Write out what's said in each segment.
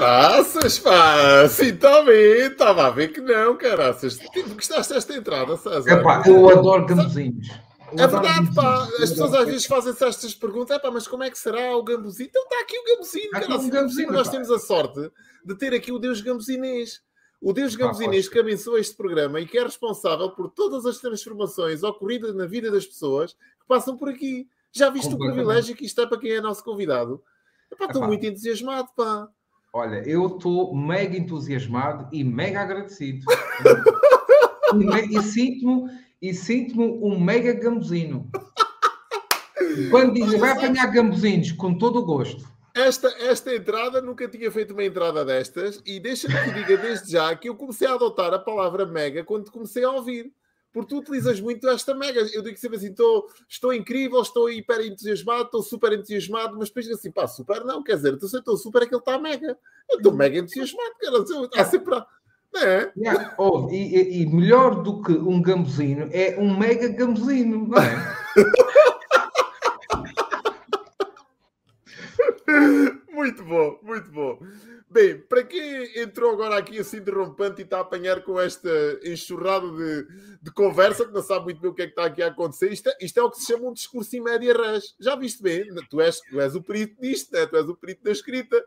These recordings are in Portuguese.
Caraças, pá! Sim, está bem, estava a ver que não, caraças. Tipo, gostaste desta entrada, César? Epá, eu adoro gambuzinhos. É verdade, pá. As pessoas às vezes fazem-se estas perguntas. É pá, mas como é que será o gambuzinho? Então está aqui o gambuzinho, Está aqui cara. um O gambuzinho, Nós pá. temos a sorte de ter aqui o Deus gambuzinês. O Deus gambuzinês que abençoa este programa e que é responsável por todas as transformações ocorridas na vida das pessoas que passam por aqui. Já viste o privilégio que isto é para quem é nosso convidado? Epá, estou muito entusiasmado, pá. Olha, eu estou mega entusiasmado e mega agradecido. e e sinto-me e sinto-me um mega gambuzino. Quando dizem vai apanhar gambuzinos, com todo o gosto. Esta, esta entrada, nunca tinha feito uma entrada destas e deixa-me que diga desde já que eu comecei a adotar a palavra mega quando comecei a ouvir. Porque tu utilizas muito esta mega. Eu digo sempre assim: estou, estou incrível, estou hiper entusiasmado, estou super entusiasmado, mas depois digo assim: pá, super não, quer dizer, então, se eu estou super é que ele está mega. Eu estou mega entusiasmado, cara. Há sempre. Não é? Yeah, e, e- e melhor do que um gambuzino é um mega gambuzino, não é? Muito bom, muito bom. Bem, para quem entrou agora aqui assim derrompante e está a apanhar com esta enxurrada de, de conversa, que não sabe muito bem o que é que está aqui a acontecer, isto é, isto é o que se chama um discurso em média res. Já viste bem? Tu és, tu és o perito disto, né? tu és o perito da escrita.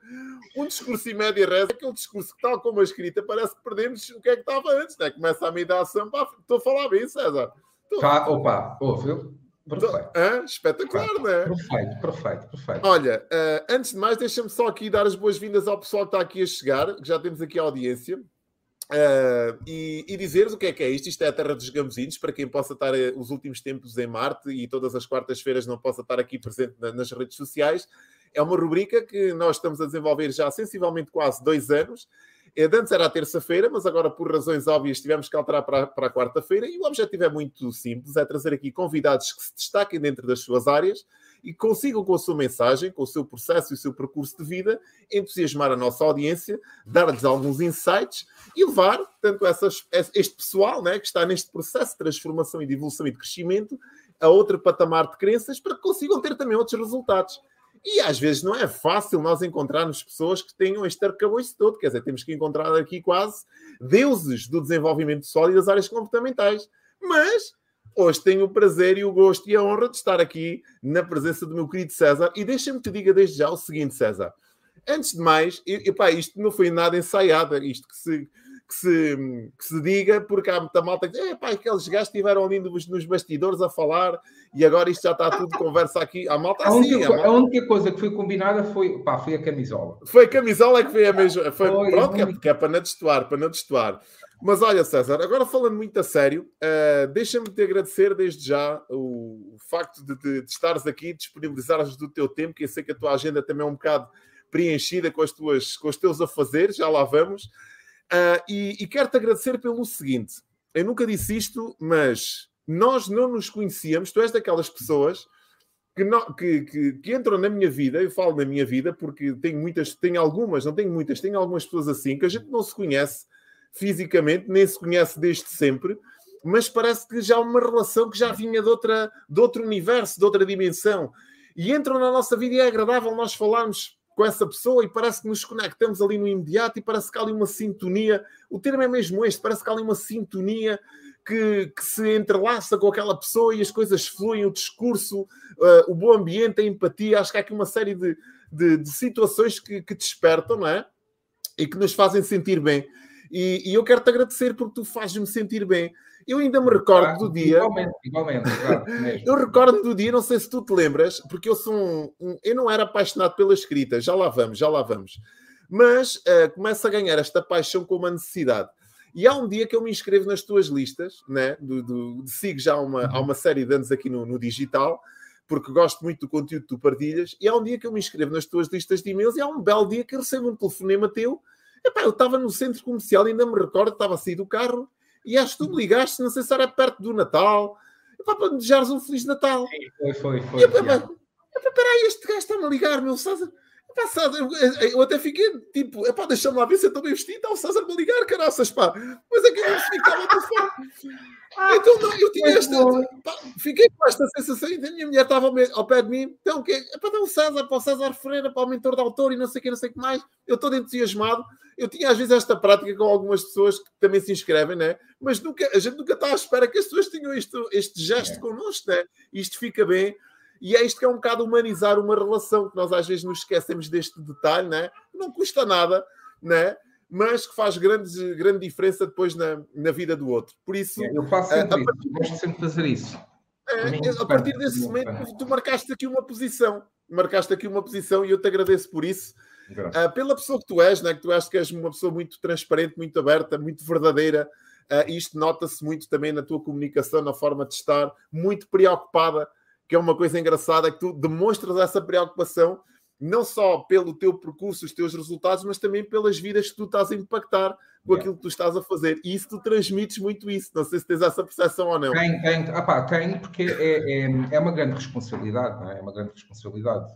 Um discurso em média res é aquele discurso que, tal como a escrita, parece que perdemos o que é que estava antes, né? começa a me dar ação. Pá, Estou a falar bem, César. Tá, opa, ouve, perfeito. Hã? Espetacular, não é? Perfeito, perfeito, perfeito. Olha, eh, antes de mais, deixa-me só aqui dar as boas-vindas ao pessoal que está aqui a chegar, que já temos aqui a audiência, eh, e, e dizer-vos o que é que é isto. Isto é a Terra dos Gambuzinos, para quem possa estar eh, os últimos tempos em Marte e todas as quartas-feiras não possa estar aqui presente na- nas redes sociais. É uma rubrica que nós estamos a desenvolver já sensivelmente quase dois anos. De Antes era a terça-feira, mas agora, por razões óbvias, tivemos que alterar para, para a quarta-feira. E o objetivo é muito simples: é trazer aqui convidados que se destaquem dentro das suas áreas e consigam, com a sua mensagem, com o seu processo e o seu percurso de vida, entusiasmar a nossa audiência, dar-lhes alguns insights e levar tanto essas, este pessoal né, que está neste processo de transformação e de evolução e de crescimento a outro patamar de crenças para que consigam ter também outros resultados. E às vezes não é fácil nós encontrarmos pessoas que tenham este arcabouço todo, quer dizer, temos que encontrar aqui quase deuses do desenvolvimento e das áreas comportamentais. Mas hoje tenho o prazer e o gosto e a honra de estar aqui na presença do meu querido César. E deixa-me que te diga desde já o seguinte, César. Antes de mais, e, isto não foi nada ensaiado, isto que se, que se, que se diga, porque há muita malta que diz: "É, pá, aqueles gajos estiveram ali nos, nos bastidores a falar e agora isto já está tudo conversa aqui. A malta A assim, única, a co- malta- a única coisa que foi combinada foi, pá, foi a camisola. foi a camisola que foi a mesma. Foi, Foi, pronto, que é, que é para não destoar, para não destoar. Mas olha, César, agora falando muito a sério, eh, deixa-me te agradecer desde já o, o facto de, de- de estares aqui, disponibilizares do teu tempo, que eu sei que a tua agenda também é um bocado preenchida com, as tuas, com os teus afazeres, já lá vamos. Ah, e, e quero-te agradecer pelo seguinte: eu nunca disse isto, mas nós não nos conhecíamos, tu és daquelas pessoas que, não- que- que- que entram na minha vida, eu falo na minha vida porque tenho muitas, tenho algumas, não tenho muitas, tenho algumas pessoas assim que a gente não se conhece fisicamente, nem se conhece desde sempre, mas parece que já há uma relação que já vinha de, outra, de outro universo, de outra dimensão. E entram na nossa vida e é agradável nós falarmos com essa pessoa e parece que nos conectamos ali no imediato e parece que há ali uma sintonia. O termo é mesmo este, parece que há ali uma sintonia que, que se entrelaça com aquela pessoa e as coisas fluem, o discurso, uh, o bom ambiente, a empatia. Acho que há aqui uma série de, de, de situações que, que despertam, não é? E que nos fazem sentir bem. E, e eu quero-te agradecer porque tu fazes-me sentir bem. Eu ainda me recordo do dia. Igualmente, igualmente, claro. Eu recordo do dia, não sei se tu te lembras, porque eu sou um, um- eu não era apaixonado pela escrita, já lá vamos, já lá vamos. Mas eh, começo a ganhar esta paixão com uma necessidade. E há um dia que eu me inscrevo nas tuas listas, né? Do, do- sigo já há uma, há uma série de anos aqui no, no digital, porque gosto muito do conteúdo que tu partilhas, e há um dia que eu me inscrevo nas tuas listas de e-mails e há um belo dia que eu recebo um telefonema teu. Epá, eu estava no centro comercial, ainda me recordo, estava a sair do carro, e acho que tu me ligaste, não sei se era perto do Natal, epá, para me desejares um Feliz Natal. Foi, foi, foi. E eu, epá, peraí, este gajo está-me a ligar, meu César. César, eu, eu até fiquei tipo, é pá, deixa-me lá ver se eu estou bem vestido. Está o César me ligar, caraças, pá. Mas é que eu não que estava a telefone. Então, não, eu tinha esta. Pá, fiquei com esta sensação e a minha mulher estava ao, ao pé de mim. Então, que é para dar o César, para o César Ferreira, para o mentor de autor e não sei o que, não sei o que mais. Eu todo entusiasmado. Eu tinha às vezes esta prática com algumas pessoas que também se inscrevem, né? Mas nunca, a gente nunca está à espera que as pessoas tenham isto, este gesto é. connosco, né? Isto fica bem. E é isto que é um bocado humanizar uma relação, que nós às vezes nos esquecemos deste detalhe, né? não custa nada, né? mas que faz grande, grande diferença depois na, na vida do outro. Por isso, é, eu faço sempre a, partir, gosto sempre de fazer isso. É, a partir desse momento, tu marcaste aqui uma posição, marcaste aqui uma posição e eu te agradeço por isso. Uh, pela pessoa que tu és, né? que tu és que és uma pessoa muito transparente, muito aberta, muito verdadeira. Uh, isto nota-se muito também na tua comunicação, na forma de estar, muito preocupada que é uma coisa engraçada, é que tu demonstras essa preocupação não só pelo teu percurso, os teus resultados, mas também pelas vidas que tu estás a impactar com yeah. aquilo que tu estás a fazer. E isso tu transmites muito isso. Não sei se tens essa percepção ou não. Tem, tem, ah pá, tem porque é, é, é, uma grande responsabilidade, não é? É uma grande responsabilidade.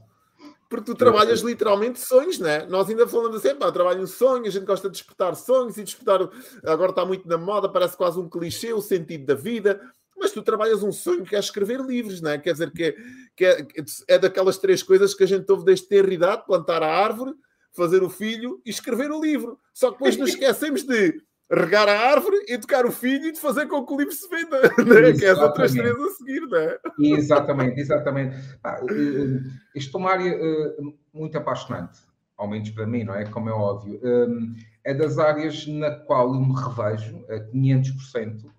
Porque tu trabalhas literalmente sonhos, não é? Nós ainda falamos assim, pá, trabalho um sonho, a gente gosta de despertar sonhos e despertar. Agora está muito na moda, parece quase um clichê, o sentido da vida mas tu trabalhas um sonho que é escrever livros, não é? Quer dizer, que, é, que é, é daquelas três coisas que a gente ouve desde ter idade, plantar a árvore, fazer o filho e escrever o livro. Só que depois nos esquecemos de regar a árvore, educar o filho e de fazer com que o livro se venda, né? que é as outras três a seguir, não é? Exatamente, exatamente. Ah, isto é uma área muito apaixonante, ao menos para mim, não é? Como é óbvio. É das áreas na qual eu me revejo a 500%,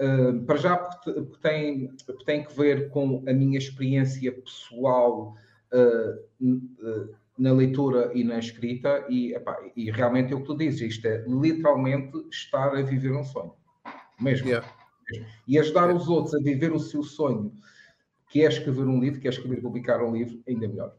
Uh, para já, porque, tem, porque tem que ver com a minha experiência pessoal uh, na leitura e na escrita, e, epá, e realmente é o que tu dizes, isto é literalmente estar a viver um sonho, mesmo. Yeah. E ajudar yeah. os outros a viver o seu sonho, que é escrever um livro, que é escrever e publicar um livro, ainda melhor.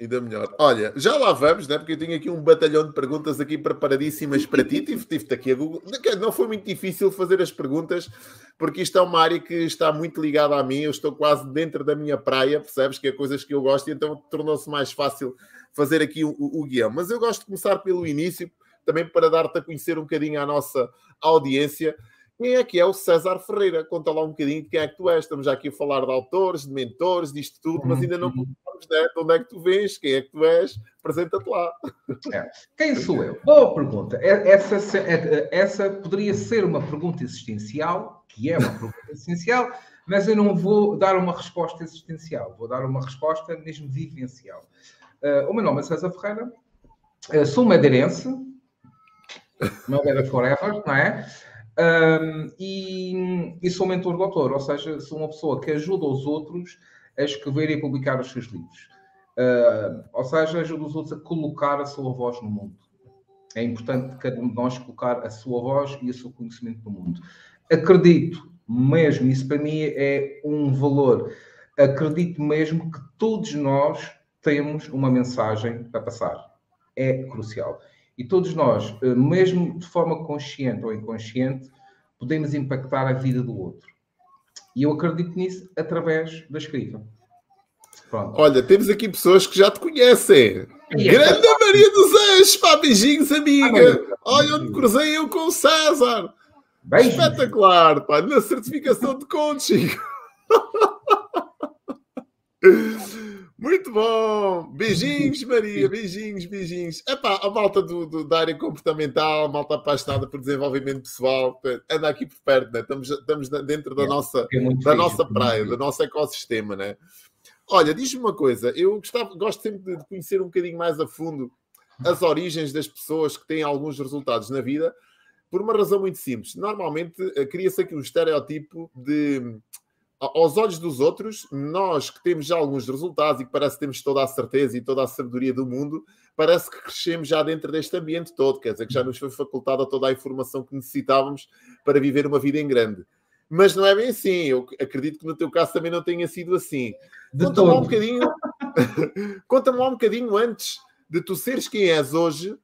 Ainda melhor. Olha, já lá vamos, né? porque eu tenho aqui um batalhão de perguntas aqui preparadíssimas para ti. Tive-te tive aqui a Google. Não foi muito difícil fazer as perguntas, porque isto é uma área que está muito ligada a mim. Eu estou quase dentro da minha praia, percebes? Que é coisas que eu gosto, e então tornou-se mais fácil fazer aqui o, o, guião. Mas eu gosto de começar pelo início, também para dar-te a conhecer um bocadinho à nossa audiência. Quem é que é o César Ferreira? Conta lá um bocadinho de quem é que tu és. Estamos já aqui a falar de autores, de mentores, disto tudo, mas ainda não uhum. contamos né? de onde é que tu vens, quem é que tu és. Apresenta-te lá. É. Quem sou eu? Boa pergunta. É, essa, é, essa poderia ser uma pergunta existencial, que é uma pergunta existencial, mas eu não vou dar uma resposta existencial, vou dar uma resposta mesmo vivencial. Uh, o meu nome é César Ferreira, uh, sou madeirense, Madeira Forever, não é? Um, e, e, sou mentor do autor, ou seja, sou uma pessoa que ajuda os outros a escrever e publicar os seus livros. Uh, ou seja, ajuda os outros a colocar a sua voz no mundo. É importante cada um de nós colocar a sua voz e o seu conhecimento no mundo. Acredito mesmo, isso para mim é um valor. Acredito mesmo que todos nós temos uma mensagem para passar. É crucial. E todos nós, eh, mesmo de forma consciente ou inconsciente, podemos impactar a vida do outro. E eu acredito nisso através da escrita. Pronto. Olha, temos aqui pessoas que já te conhecem. É Grande é Maria dos Anjos, pá, beijinhos, amiga. Ah, Olha onde cruzei eu com o César. Beijos. Espetacular, pá, na certificação de coaching. Muito bom! Beijinhos, Maria, beijinhos, beijinhos. Epá, a malta do, do, da área comportamental, a malta apaixonada por desenvolvimento pessoal, anda aqui por perto, né? estamos, estamos dentro da é, nossa, é da nossa praia, do nosso ecossistema. Né? Olha, diz-me uma coisa, eu gostava, gosto sempre de conhecer um bocadinho mais a fundo as origens das pessoas que têm alguns resultados na vida, por uma razão muito simples. Normalmente eh, cria-se aqui um estereótipo de aos olhos dos outros, nós que temos já alguns resultados e que parece que temos toda a certeza e toda a sabedoria do mundo, parece que crescemos já dentro deste ambiente todo, quer dizer, que já nos foi facultada toda a informação que necessitávamos para viver uma vida em grande. Mas não é bem assim, eu acredito que no teu caso também não tenha sido assim. Conta-me lá um bocadinho, conta-me lá um bocadinho antes de tu seres quem és hoje,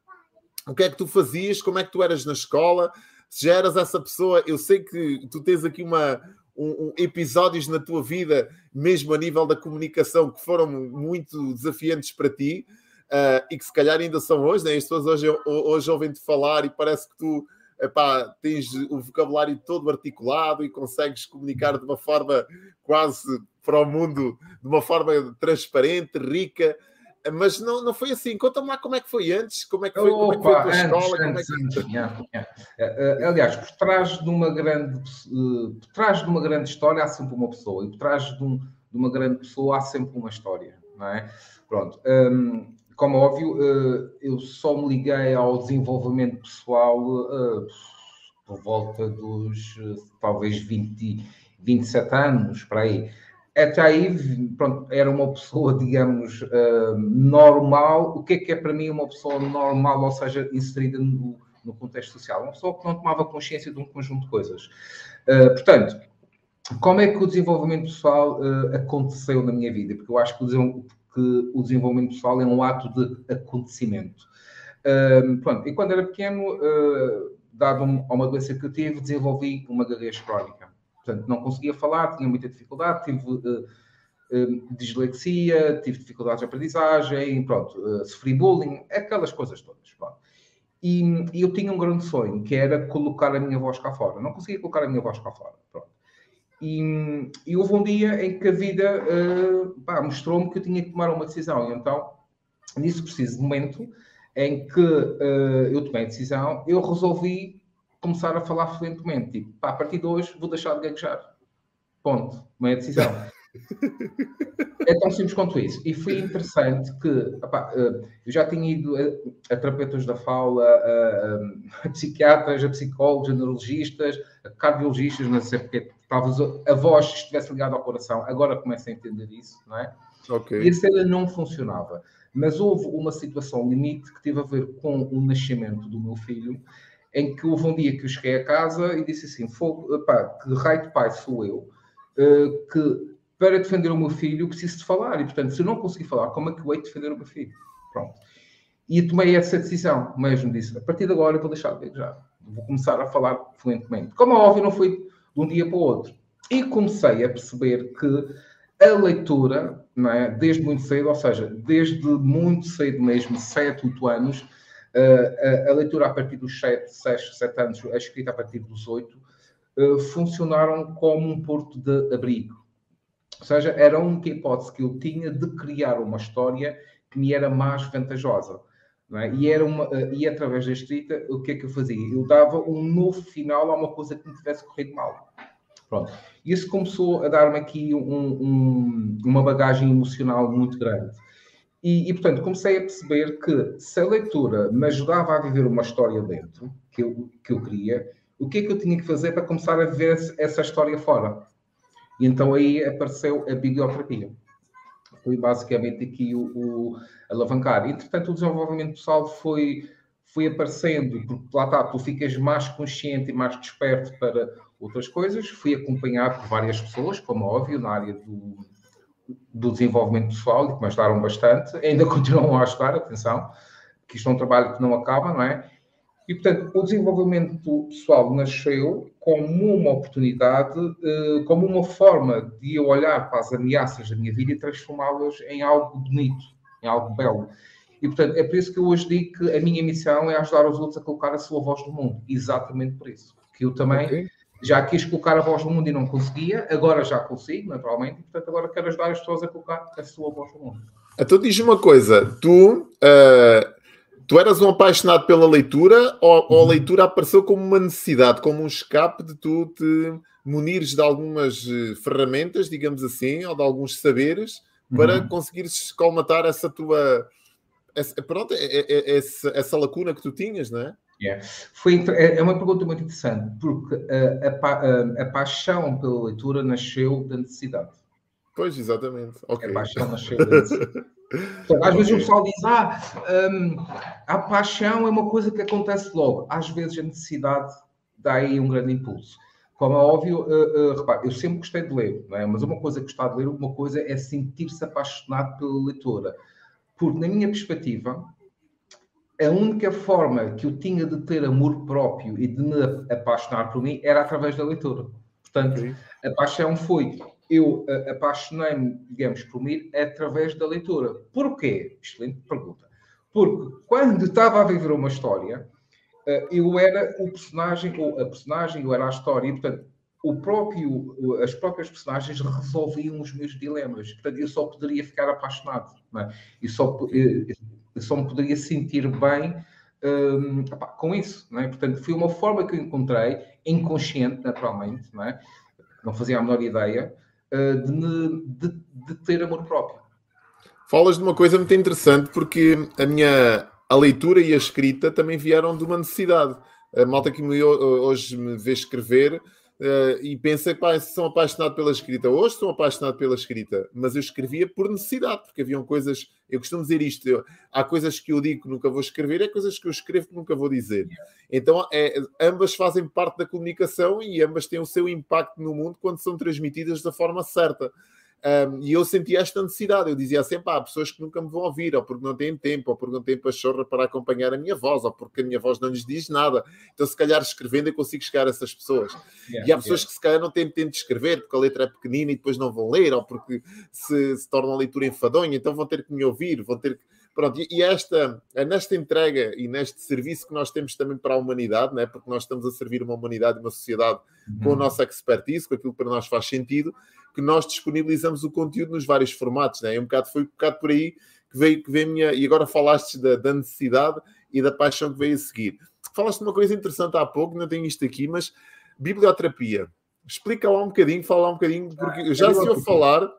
o que é que tu fazias, como é que tu eras na escola, se já eras essa pessoa, eu sei que tu tens aqui uma, um, um, episódios na tua vida, mesmo a nível da comunicação, que foram muito desafiantes para ti. uh, e que se calhar ainda são hoje, né? as pessoas hoje, hoje ouvem-te falar e parece que tu epá, tens o vocabulário todo articulado e consegues comunicar de uma forma quase para o mundo, de uma forma transparente, rica. Mas não, não foi assim. Conta-me lá como é que foi antes, como é que foi, como é que foi a tua escola. Antes, é que... yeah, yeah. Uh, aliás, por trás de uma grande uh, por trás de uma grande história há sempre uma pessoa, e por trás de, um, de uma grande pessoa há sempre uma história, não é? Pronto. Um, como óbvio, uh, eu só me liguei ao desenvolvimento pessoal por volta dos talvez 20, 27 anos, para aí até aí, pronto, era uma pessoa, digamos, uh, normal. O que é que é para mim uma pessoa normal, ou seja, inserida no, no, contexto social? Uma pessoa que não tomava consciência de um conjunto de coisas. Uh, portanto, como é que o desenvolvimento pessoal uh, aconteceu na minha vida? Porque eu acho que o, que o, desenvolvimento pessoal é um ato de acontecimento. pronto, e quando era pequeno, dado uma doença que eu tive, desenvolvi uma gaguez crónica. Portanto, não conseguia falar, tinha muita dificuldade, tive uh, uh, dislexia, tive dificuldades de aprendizagem, pronto, uh, sofri bullying, aquelas coisas todas. Pronto. E, e, eu tinha um grande sonho, que era colocar a minha voz cá fora. Não conseguia colocar a minha voz cá fora. Pronto. E, e houve um dia em que a vida mostrou-me que eu tinha que tomar uma decisão. E então, nesse preciso momento em que eu tomei a decisão, eu resolvi começar a falar fluentemente. Tipo, pá, a partir de hoje vou deixar de gaguejar. Ponto. Meia decisão. é tão simples quanto isso. E foi interessante que opá, eh, eu já tinha ido a, a terapeutas da fala, a, a, a, psiquiatras, a psicólogos, a neurologistas, a cardiologistas, não sei porque talvez a voz estivesse ligada ao coração. Agora começo a entender isso, não é? Okay. E a cena não funcionava. Mas houve uma situação limite que teve a ver com o nascimento do meu filho em que houve um dia que eu cheguei a casa e disse assim: pá, que raio de pai sou eu, uh, que para defender o meu filho preciso de falar, e portanto, se eu não conseguir falar, como é que eu hei de defender o meu filho? Pronto. E tomei essa decisão, mesmo disse: a partir de agora eu vou deixar de já, vou começar a falar fluentemente. Como é óbvio, não foi de um dia para o outro. E comecei a perceber que a leitura, é, desde muito cedo, ou seja, desde muito cedo mesmo, 7, 8 anos, a, leitura a partir dos 7, 6, 7 anos, a escrita a partir dos 8, uh, funcionaram como um porto de abrigo. Ou seja, era a única hipótese que eu tinha de criar uma história que me era mais vantajosa. É? E, era uma, uh, e através da escrita, o que é que eu fazia? Eu dava um novo final a uma coisa que me tivesse corrido mal. Pronto. Isso começou a dar-me aqui um, um, uma bagagem emocional muito grande. E, e, portanto, comecei a perceber que se a leitura me ajudava a viver uma história dentro, que eu, que eu queria, o que é que eu tinha que fazer para começar a ver essa história fora? E então aí apareceu a biblioterapia. Foi basicamente aqui o, o alavancar. Entretanto, o desenvolvimento pessoal foi, foi aparecendo, porque lá está, tu ficas mais consciente e mais desperto para outras coisas. Fui acompanhado por várias pessoas, como é óbvio, na área do, do desenvolvimento pessoal e que me ajudaram bastante, ainda continuam a ajudar, atenção, que isto é um trabalho que não acaba, não é? E, portanto, o desenvolvimento pessoal nasceu como uma oportunidade, eh, como uma forma de eu olhar para as ameaças da minha vida e transformá-las em algo bonito, em algo belo. E, portanto, é por isso que eu hoje digo que a minha missão é ajudar os outros a colocar a sua voz no mundo. Exatamente por isso. Porque eu também okay já quis colocar a voz no mundo e não conseguia, agora já consigo, naturalmente, e portanto agora quero ajudar as pessoas a colocar a sua voz no mundo. Então diz uma coisa, tu, uh, tu eras um apaixonado pela leitura ou, ou, a uhum. leitura apareceu como uma necessidade, como um escape de tu te munires de algumas eh, ferramentas, digamos assim, ou de alguns saberes, para uhum. conseguires colmatar essa tua... Essa, pronto, é, é, é, essa, essa lacuna que tu tinhas, não é? Yeah. Foi, é, é uma pergunta muito interessante, porque a, a, a, paixão pela leitura nasceu da necessidade. Pois, exatamente. Okay. A paixão nasceu da necessidade. Então, às okay. vezes o pessoal diz, ah, um, a paixão é uma coisa que acontece logo. Às vezes a necessidade dá aí um grande impulso. Como é óbvio, uh, uh, repare, eu sempre gostei de ler, é? mas uma coisa que gostar de ler, uma coisa é sentir-se apaixonado pela leitura. Porque, na minha perspectiva, a única forma que eu tinha de ter amor próprio e de me apaixonar por mim era através da leitura. Portanto, Sim. a paixão foi eu apaixonei-me, digamos, por mim através da leitura. Porquê? Excelente pergunta. Porque quando estava a viver uma história, eh, eu era o personagem, ou a personagem, eu era a história, e, portanto, o próprio, as próprias personagens resolviam os meus dilemas. Portanto, eu só poderia ficar apaixonado, não é? e só, eu eh, só me poderia sentir bem um, com isso, não é? Portanto, foi uma forma que eu encontrei, inconsciente, naturalmente, não é? Não fazia a menor ideia, uh, de, de, de ter amor próprio. Falas de uma coisa muito interessante, porque a minha a leitura e a escrita também vieram de uma necessidade. A malta que me, hoje me vê escrever uh, e pensa que são apaixonado pela escrita. Hoje sou apaixonado pela escrita, mas eu escrevia por necessidade, porque haviam coisas. Eu costumo dizer isto: eu, há coisas que eu digo que nunca vou escrever, há coisas que eu escrevo que nunca vou dizer. Então, é, ambas fazem parte da comunicação e ambas têm o seu impacto no mundo quando são transmitidas da forma certa. Um, e eu sentia esta necessidade. Eu dizia sempre: há pessoas que nunca me vão ouvir, ou porque não têm tempo, ou porque não têm pachorra para acompanhar a minha voz, ou porque a minha voz não lhes diz nada. Então, se calhar escrevendo, eu consigo chegar a essas pessoas. Yeah, e há pessoas yeah. que se calhar não têm tempo de escrever, porque a letra é pequenina e depois não vão ler, ou porque se, se torna a leitura enfadonha, então vão ter que me ouvir, vão ter que. Pronto, e esta, é nesta entrega e neste serviço que nós temos também para a humanidade, né? porque nós estamos a servir uma humanidade e uma sociedade uhum. com a nossa expertise, com aquilo que para nós faz sentido, que nós disponibilizamos o conteúdo nos vários formatos. Né? É um bocado, foi um bocado por aí que veio, que veio a minha. E agora falaste da, da necessidade e da paixão que veio a seguir. Falaste de uma coisa interessante há pouco, não tenho isto aqui, mas biblioterapia. Explica lá um bocadinho, fala lá um bocadinho, porque eu já se eu falar,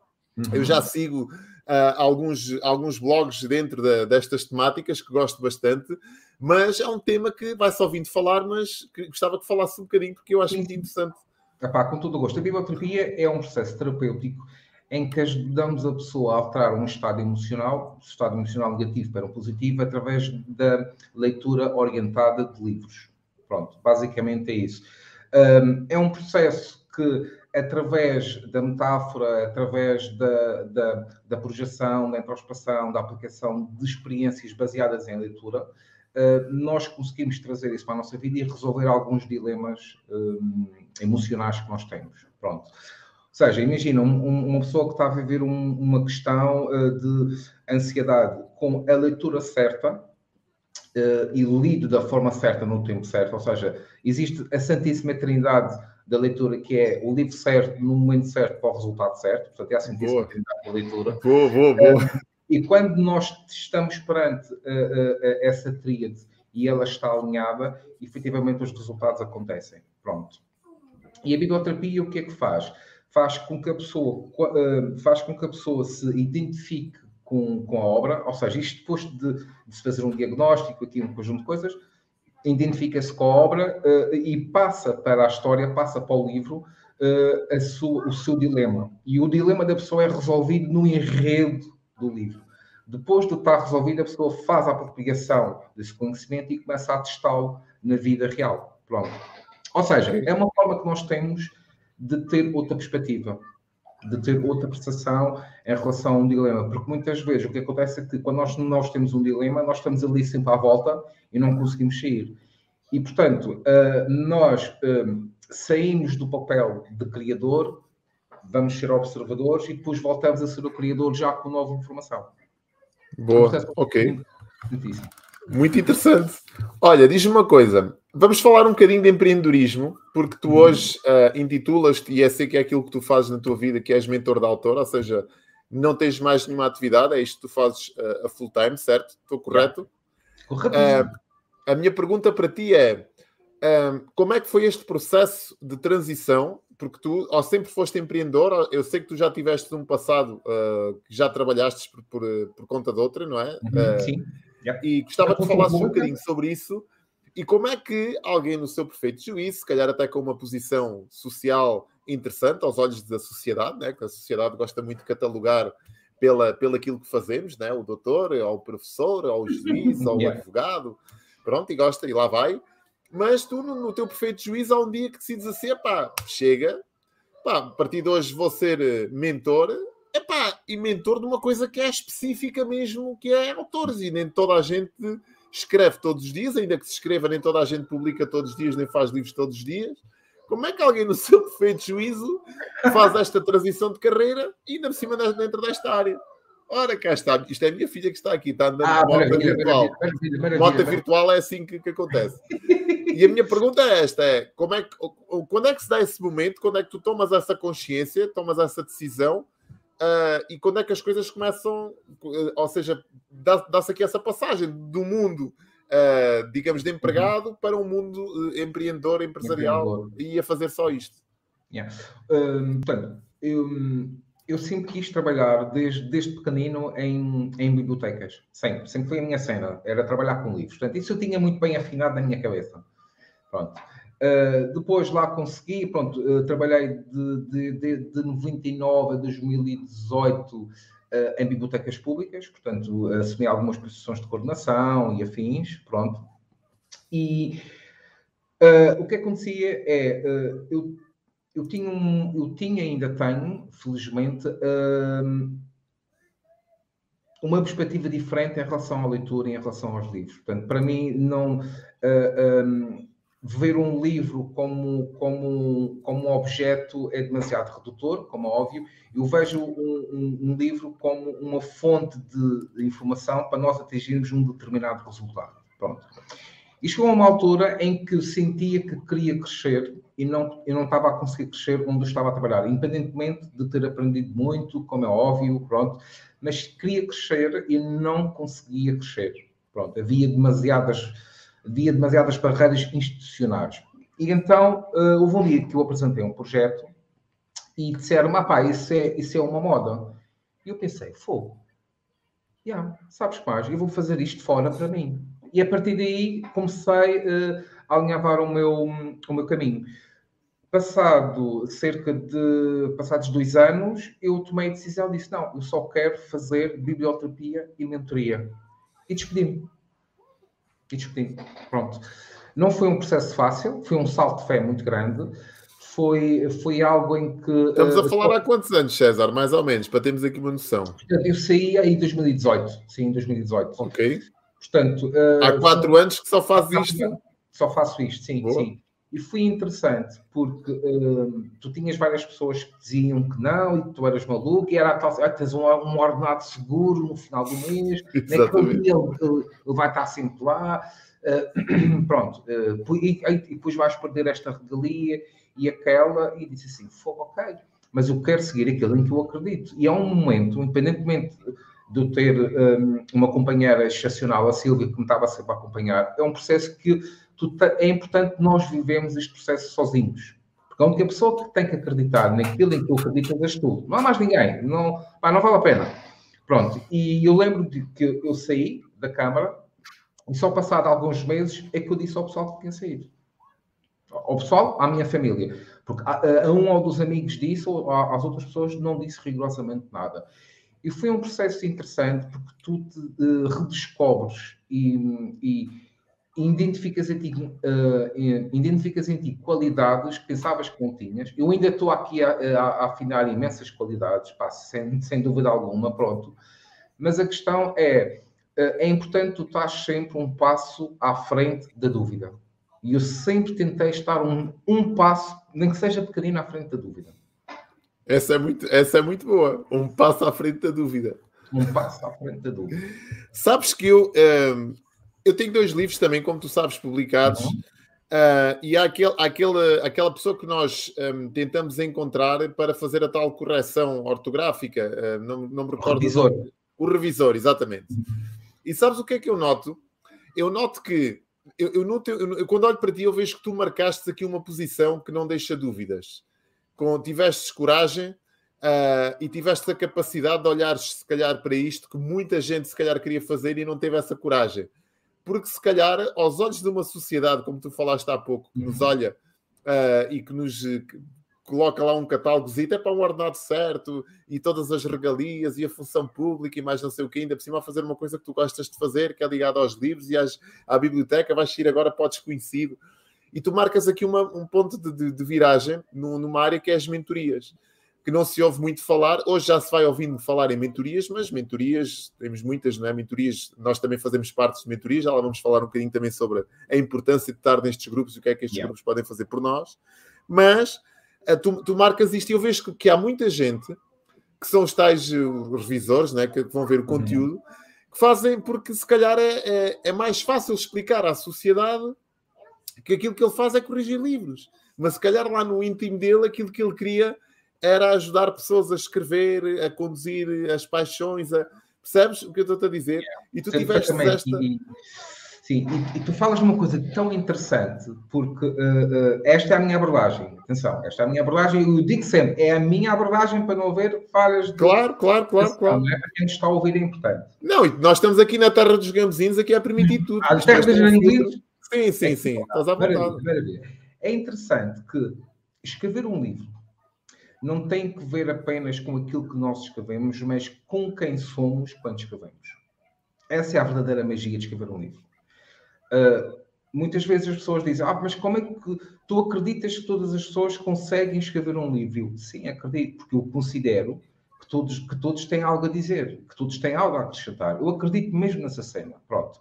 eu já sigo uh, alguns, alguns blogs dentro da, destas temáticas que gosto bastante, mas é um tema que vai só ouvindo falar, mas que gostava que falasse um bocadinho, porque eu acho muito interessante. Epá, com todo o gosto. A biblioterapia é um processo terapêutico em que ajudamos a pessoa a alterar um estado emocional, estado emocional negativo para o positivo, através da leitura orientada de livros. Pronto, basicamente é isso. Um, é um processo que, através da metáfora, através da, da, da projeção, da introspeção, da aplicação de experiências baseadas em leitura, uh, nós conseguimos trazer isso para a nossa vida e resolver alguns dilemas um, emocionais que nós temos. Pronto. Ou seja, imagina um, uma pessoa que está a viver um, uma questão uh, de ansiedade com a leitura certa e lido da forma certa no tempo certo, ou seja, existe a Santíssima Trindade da leitura, que é o livro certo no momento certo para o resultado certo, portanto, é a Santíssima boa. Trindade da leitura. Boa, boa, boa. Uh, e quando nós estamos perante essa tríade e ela está alinhada, efetivamente os resultados acontecem. Pronto. E a biblioterapia o que é que faz? Faz com que a pessoa, uh, faz com que a pessoa se identifique com, com a obra, ou seja, isto depois de, de se fazer um diagnóstico, aqui um conjunto de coisas, identifica-se com a obra uh, e passa para a história, passa para o livro uh, sua, o seu dilema. E o dilema da pessoa é resolvido no enredo do livro. Depois de estar resolvido, a pessoa faz a apropriação desse conhecimento e começa a testá-lo na vida real. Pronto. Ou seja, é uma forma que nós temos de ter outra perspectiva, de ter outra percepção em relação a um dilema. Porque muitas vezes o que acontece é que quando nós, nós temos um dilema, nós estamos ali sempre à volta e não conseguimos sair. E, portanto, uh, nós uh, saímos do papel de criador, vamos ser observadores e depois voltamos a ser o criador já com nova informação. Boa, é ok. Muito interessante. Olha, diz-me uma coisa. Vamos falar um bocadinho de empreendedorismo, porque tu hoje uh, intitulas-te, e é sei que é aquilo que tu fazes na tua vida, que és mentor da autora, ou seja, não tens mais nenhuma atividade, é isto que tu fazes uh, a full time, certo? Estou correto? Correto. Uh, a minha pergunta para ti é: como é que foi este processo de transição? Porque tu ou sempre foste empreendedor, eu sei que tu já tiveste um passado que já trabalhaste por, por, por, conta de outra, não é? Uhum, sim. E gostava que falasses um bocadinho sobre isso e como é que alguém no seu perfeito juízo, se calhar até com uma posição social interessante aos olhos da sociedade, né? que a sociedade gosta muito de catalogar pela, pelo aquilo que fazemos, né? o doutor, ou o professor, ou o juiz, ou o advogado, pronto, e gosta, e lá vai. Mas tu, no, no teu perfeito juízo, há um dia que decides assim, pá, chega, pá, a partir de hoje vou ser eh, mentor, epá, e mentor de uma coisa que é específica mesmo, que é autores, e nem toda a gente escreve todos os dias, ainda que se escreva, nem toda a gente publica todos os dias, nem faz livros todos os dias. Como é que alguém, no seu perfeito juízo, faz esta transição de carreira e ainda por cima dentro desta área? Ora, cá está. Isto é a minha filha que está aqui, está andando ah, de moto virtual. Maravilha, maravilha, moto virtual é assim que, que acontece. e a minha pergunta é esta: é, como é que, quando é que se dá esse momento? Quando é que tu tomas essa consciência, tomas essa decisão? Uh, e quando é que as coisas começam, uh, ou seja, dá-se dá aqui essa passagem do mundo, uh, digamos, de empregado uhum. para um mundo empreendedor, empresarial empreendedor. e a fazer só isto? Yeah. portanto, eu, eu sempre quis trabalhar desde, desde pequenino em, em bibliotecas. Sempre, sempre foi a minha cena, era trabalhar com livros. Portanto, isso eu tinha muito bem afinado na minha cabeça. Pronto. Uh, depois lá consegui, pronto, uh, trabalhei de, de, de, de 99 a 2018 uh, em bibliotecas públicas, portanto, assumi algumas posições de coordenação e afins, pronto. E o que acontecia é, eu eu tinha, um, eu tinha ainda tenho, felizmente, um, uma perspectiva diferente em relação à leitura e em relação aos livros. Portanto, para mim, não um, ver um livro como, como, como um objeto é demasiado redutor, como é óbvio. Eu vejo um, um, um livro como uma fonte de informação para nós atingirmos um determinado resultado. Pronto. E chegou a uma altura em que sentia que queria crescer e não, eu não estava a conseguir crescer onde eu estava a trabalhar, independentemente de ter aprendido muito, como é óbvio, pronto, mas queria crescer e não conseguia crescer. Pronto, havia demasiadas, havia demasiadas barreiras institucionais. E então uh, houve um dia que eu apresentei um projeto e disseram: ah, pá, isso é, isso é uma moda. E eu pensei: fogo, yeah, sabes mais, eu vou fazer isto fora para mim e a partir daí comecei uh, a alinhavar o meu, o meu caminho. Passado cerca de passados dois anos, eu tomei a decisão, disse não, eu só quero fazer biblioterapia e mentoria. E despedi-me. E despedi-me. Pronto. Não foi um processo fácil, foi um salto de fé muito grande. Foi, foi algo em que. Estamos a uh, falar há quantos anos, César? Mais ou menos, para termos aqui uma noção. Eu saí aí em 2018. Sim, em 2018. Ok. Portanto, uh, Há quatro anos que só fazes isto? Só faço isto, sim, Boa. sim. E foi interessante, porque uh, tu tinhas várias pessoas que diziam que não, e que tu eras maluco, e era a tal, ah, tens um, um ordenado seguro no final do mês, naquele dia ele, ele, vai estar sempre lá, uh, pronto, uh, e, e, depois vais perder esta regalia e aquela, e disse assim, fogo, ok, mas eu quero seguir aquilo em que eu acredito. E há um momento, independentemente de ter um, uma companheira excepcional, a Silvia, que me estava sempre a acompanhar, é um processo que é importante nós vivemos este processo sozinhos. Porque a única pessoa que tem que acreditar naquilo em que tu acreditas és tu. Não há mais ninguém. Não, pá, não vale a pena. Pronto. E eu lembro de que eu saí da Câmara e só passado alguns meses é que eu disse ao pessoal que tinha saído. Ao pessoal, à minha família. Porque a, a um ou dos amigos disse, ou às outras pessoas não disse rigorosamente nada. E foi um processo interessante porque tu te uh, redescobres e, e identificas, em ti, uh, identificas em ti qualidades que pensavas que não tinhas. Eu ainda estou aqui a, a, a afinar imensas qualidades, pá, sem, sem dúvida alguma, pronto. Mas a questão é, uh, é importante tu estar sempre um passo à frente da dúvida. E eu sempre tentei estar um, um passo, nem que seja pequenino, à frente da dúvida. Essa é muito, essa é muito boa. Um passo à frente da dúvida. Um passo à frente da dúvida. Sabes que eu, um, eu tenho dois livros também, como tu sabes, publicados. Uhum. Uh, e há, aquele, aquele, aquela pessoa que nós um, tentamos encontrar para fazer a tal correção ortográfica. Uh, não, não me recordo. O revisor. O revisor, exatamente. E sabes o que é que eu noto? Eu noto que eu, eu, noto, eu, quando olho para ti, eu vejo que tu marcaste aqui uma posição que não deixa dúvidas com, tiveste coragem uh, e tiveste a capacidade de olhar se calhar para isto que muita gente se calhar queria fazer e não teve essa coragem. Porque se calhar, aos olhos de uma sociedade, como tu falaste há pouco, que nos uhum. olha uh, e que nos que coloca lá um catálogo, é para um ordenado certo e todas as regalias e a função pública e mais não sei o que, ainda por cima a fazer uma coisa que tu gostas de fazer, que é ligada aos livros e às, à biblioteca, vais ir agora para o desconhecido e tu marcas aqui uma, um ponto de, de, de viragem numa área que é as mentorias, que não se ouve muito falar. Hoje já se vai ouvindo falar em mentorias, mas mentorias, temos muitas, não é? Mentorias, nós também fazemos parte de mentorias, já lá vamos falar um bocadinho também sobre a importância de estar nestes grupos e o que é que estes yeah. grupos podem fazer por nós. Mas eh, tu, tu marcas isto e eu vejo que, que há muita gente que são os tais revisores, né, que vão ver o uhum. conteúdo, uhum. que fazem porque se calhar é, é, é, mais fácil explicar à sociedade que aquilo que ele faz é corrigir livros. Mas se calhar lá no íntimo dele, aquilo que ele queria era ajudar pessoas a escrever, a conduzir as paixões, a... percebes o que eu estou a dizer? E tu tiveste esta. E, sim, e, e, tu falas de uma coisa tão interessante, porque uh, uh, esta é a minha abordagem. Atenção, esta é a minha abordagem, eu digo sempre, é a minha abordagem para não haver falhas de. Claro, claro, claro, claro. Não é para quem nos está a ouvir é importante. Não, e nós estamos aqui na terra dos gambezinhos, aqui a permitir tudo. Ah, terra dos gambezinhos? Sim, sim, sim. Estás à vontade. Maravilha. É interessante que escrever um livro não tem que ver apenas com aquilo que nós escrevemos, mas com quem somos quando escrevemos. Essa é a verdadeira magia de escrever um livro. Uh, muitas vezes as pessoas dizem: Ah, mas como é que tu acreditas que todas as pessoas conseguem escrever um livro? Eu, Sim, acredito, porque eu considero que todos, que todos têm algo a dizer, que todos têm algo a acrescentar. Eu acredito mesmo nessa cena. Pronto.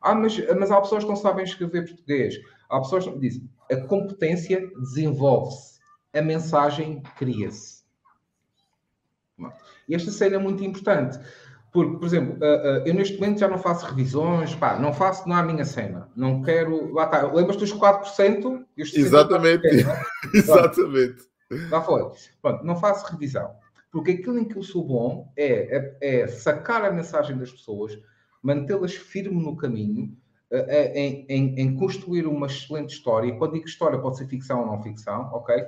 Ah, mas, mas há pessoas que não sabem escrever português. Há pessoas que dizem: a competência desenvolve-se a mensagem cria-se. E esta cena é muito importante, porque, por exemplo, eu neste momento já não faço revisões, pá, não faço, não é a minha cena, não quero. Lá está, lembras-te dos 4%? Exatamente, é? exatamente. Lá foi. Pronto, não faço revisão, porque aquilo em que eu sou bom é, é, é sacar a mensagem das pessoas, mantê-las firme no caminho. Em, em, em, construir uma excelente história. Quando digo história, pode ser ficção ou não ficção, ok?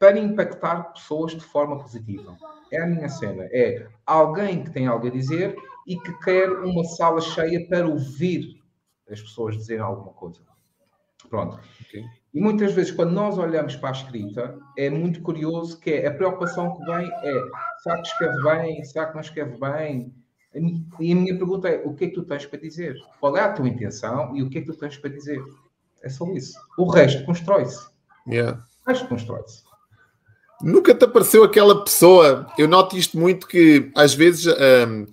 Para impactar pessoas de forma positiva. É a minha cena. É alguém que tem algo a dizer e que quer uma sala cheia para ouvir as pessoas dizerem alguma coisa. Pronto. Okay. E muitas vezes, quando nós olhamos para a escrita, é muito curioso que é, a preocupação que vem é será que escreve bem? Será que não escreve bem? E a minha pergunta é: o que é que tu tens para dizer? Qual é a tua intenção e o que é que tu tens para dizer? É só isso. O resto constrói-se. Yeah. O resto constrói-se. Nunca te apareceu aquela pessoa, eu noto isto muito que às vezes um,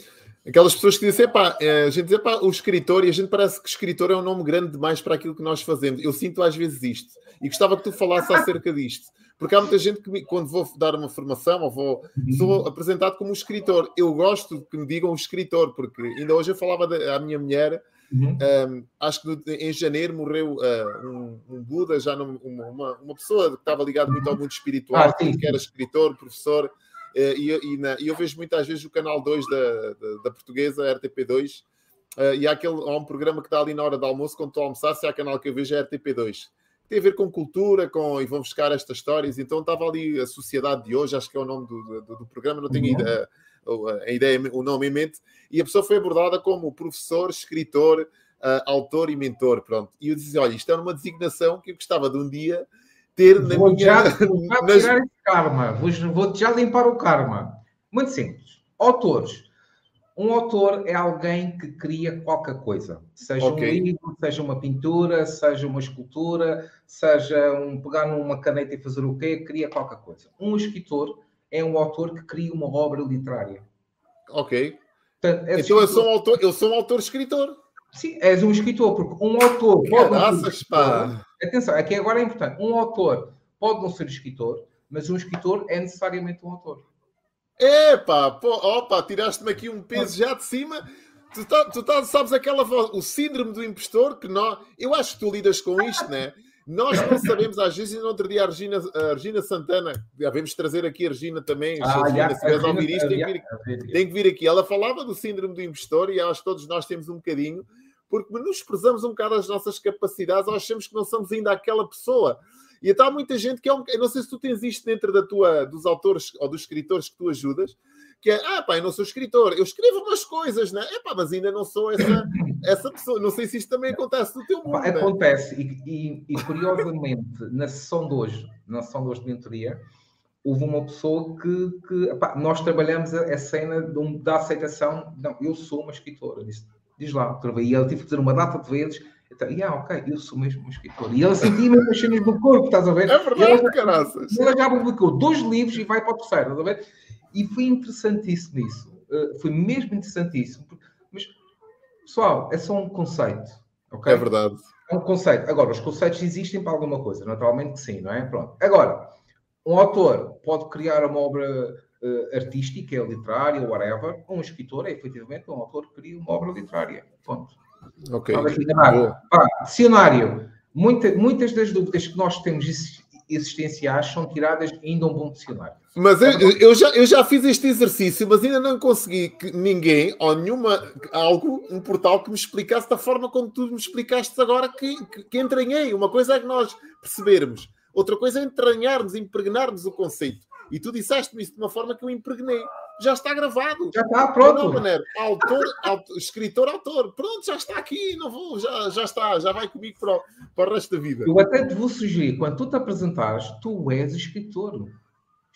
aquelas pessoas que dizem, pá, eh, a gente diz, pá, o escritor, e a gente parece que escritor é um nome grande demais para aquilo que nós fazemos. Eu sinto às vezes isto, e gostava que tu falasses acerca disto, porque há muita gente que, quando vou dar uma formação ou vou, sou apresentado como um escritor. Eu gosto que me digam escritor, porque ainda hoje eu falava à minha mulher Uhum. Um, acho que no, em janeiro morreu uh, um, um, Buda, já não, uma, uma pessoa que estava ligada muito ao mundo espiritual, ah, que era escritor, professor, uh, e, e, na, e, eu vejo muitas vezes o canal 2 da, da, da portuguesa, RTP2, uh, ah, e há, aquele, há um programa que está ali na hora do almoço, quando estou a almoçar, se há canal que eu vejo é RTP2. Tem a ver com cultura, com, e vão buscar estas histórias. Então estava ali a Sociedade de Hoje, acho que é o nome do, do, do programa, não tenho uhum. ideia a ideia, o nome em mente, e a pessoa foi abordada como professor, escritor, uh, autor e mentor, pronto. E eu dizia, olha, isto é uma designação que eu gostava de um dia ter na vou minha... Já, vou nas... tirar esse karma, vou, vou já limpar o karma. Muito simples. Autores. Um autor é alguém que cria qualquer coisa, seja okay. um livro, seja uma pintura, seja uma escultura, seja um pegar numa caneta e fazer o quê, cria qualquer coisa. Um escritor é um autor que cria uma obra literária. Ok. Portanto, então escritor... eu, sou um autor, eu sou um autor-escritor. Sim, és um escritor, porque um autor ser escritor. Atenção, aqui agora é importante. Um autor pode não ser escritor, mas um escritor é necessariamente um autor. Epá, pô, opa, tiraste-me aqui um peso já de cima. Tu, tá, tu tá, sabes aquela voz, o síndrome do impostor que nós. Eu acho que tu lidas com isto, né? Nós não sabemos, às vezes, no outro dia, a Regina, a Regina Santana, devemos trazer aqui a Regina também. Ah, Regina, se quiseres ouvir isto, tem que, vir, tem que vir aqui. Ela falava do síndrome do impostor e acho que todos nós temos um bocadinho, porque nos prezamos um bocado as nossas capacidades, nós achamos que não somos ainda aquela pessoa. E está muita gente que é um. Eu não sei se tu tens isto dentro da tua, dos autores ou dos escritores que tu ajudas, que é, ah, pá, eu não sou escritor, eu escrevo umas coisas, né? É pá, mas ainda não sou essa, essa pessoa. Não sei se isto também acontece no teu mundo. Né? Acontece, né? e, e, e, curiosamente, na sessão de hoje, na sessão de hoje de mentoria, houve uma pessoa que, que epá, nós trabalhamos a, a cena um, da aceitação. Não, eu sou uma escritora, disse, diz lá, e ela tive que dizer uma data de vezes. Então, yeah, ok, eu sou mesmo um escritor. E ela sentia mesmo as cenas do corpo, estás a ver? É verdade, caraças. Ela já publicou dois livros e vai para o terceiro, estás a ver? E foi interessantíssimo isso. Uh, foi mesmo interessantíssimo. Mas, pessoal, é só um conceito. Okay? É verdade. É um conceito. Agora, os conceitos existem para alguma coisa. Naturalmente que sim, não é? Pronto. Agora, um autor pode criar uma obra uh, artística, literária, whatever. Um escritor é efetivamente um autor que cria uma obra literária. Ponto. Ok. Pá, dicionário. Muita, muitas das dúvidas que nós temos existenciais são tiradas ainda um bom dicionário. Mas eu, eu, já, eu já fiz este exercício, mas ainda não consegui que ninguém, ou nenhuma, algo, um portal que me explicasse da forma como tu me explicaste agora que, que, que entranhei. Uma coisa é que nós percebermos, outra coisa é entranharmos, impregnarmos o conceito. E tu disseste-me isso de uma forma que eu impregnei. Já está gravado. Já está, pronto. Não, autor, autor, escritor, autor. Pronto, já está aqui. Não vou, já, já está, já vai comigo para o, para o resto da vida. Eu até te vou sugerir, quando tu te apresentares, tu és escritor.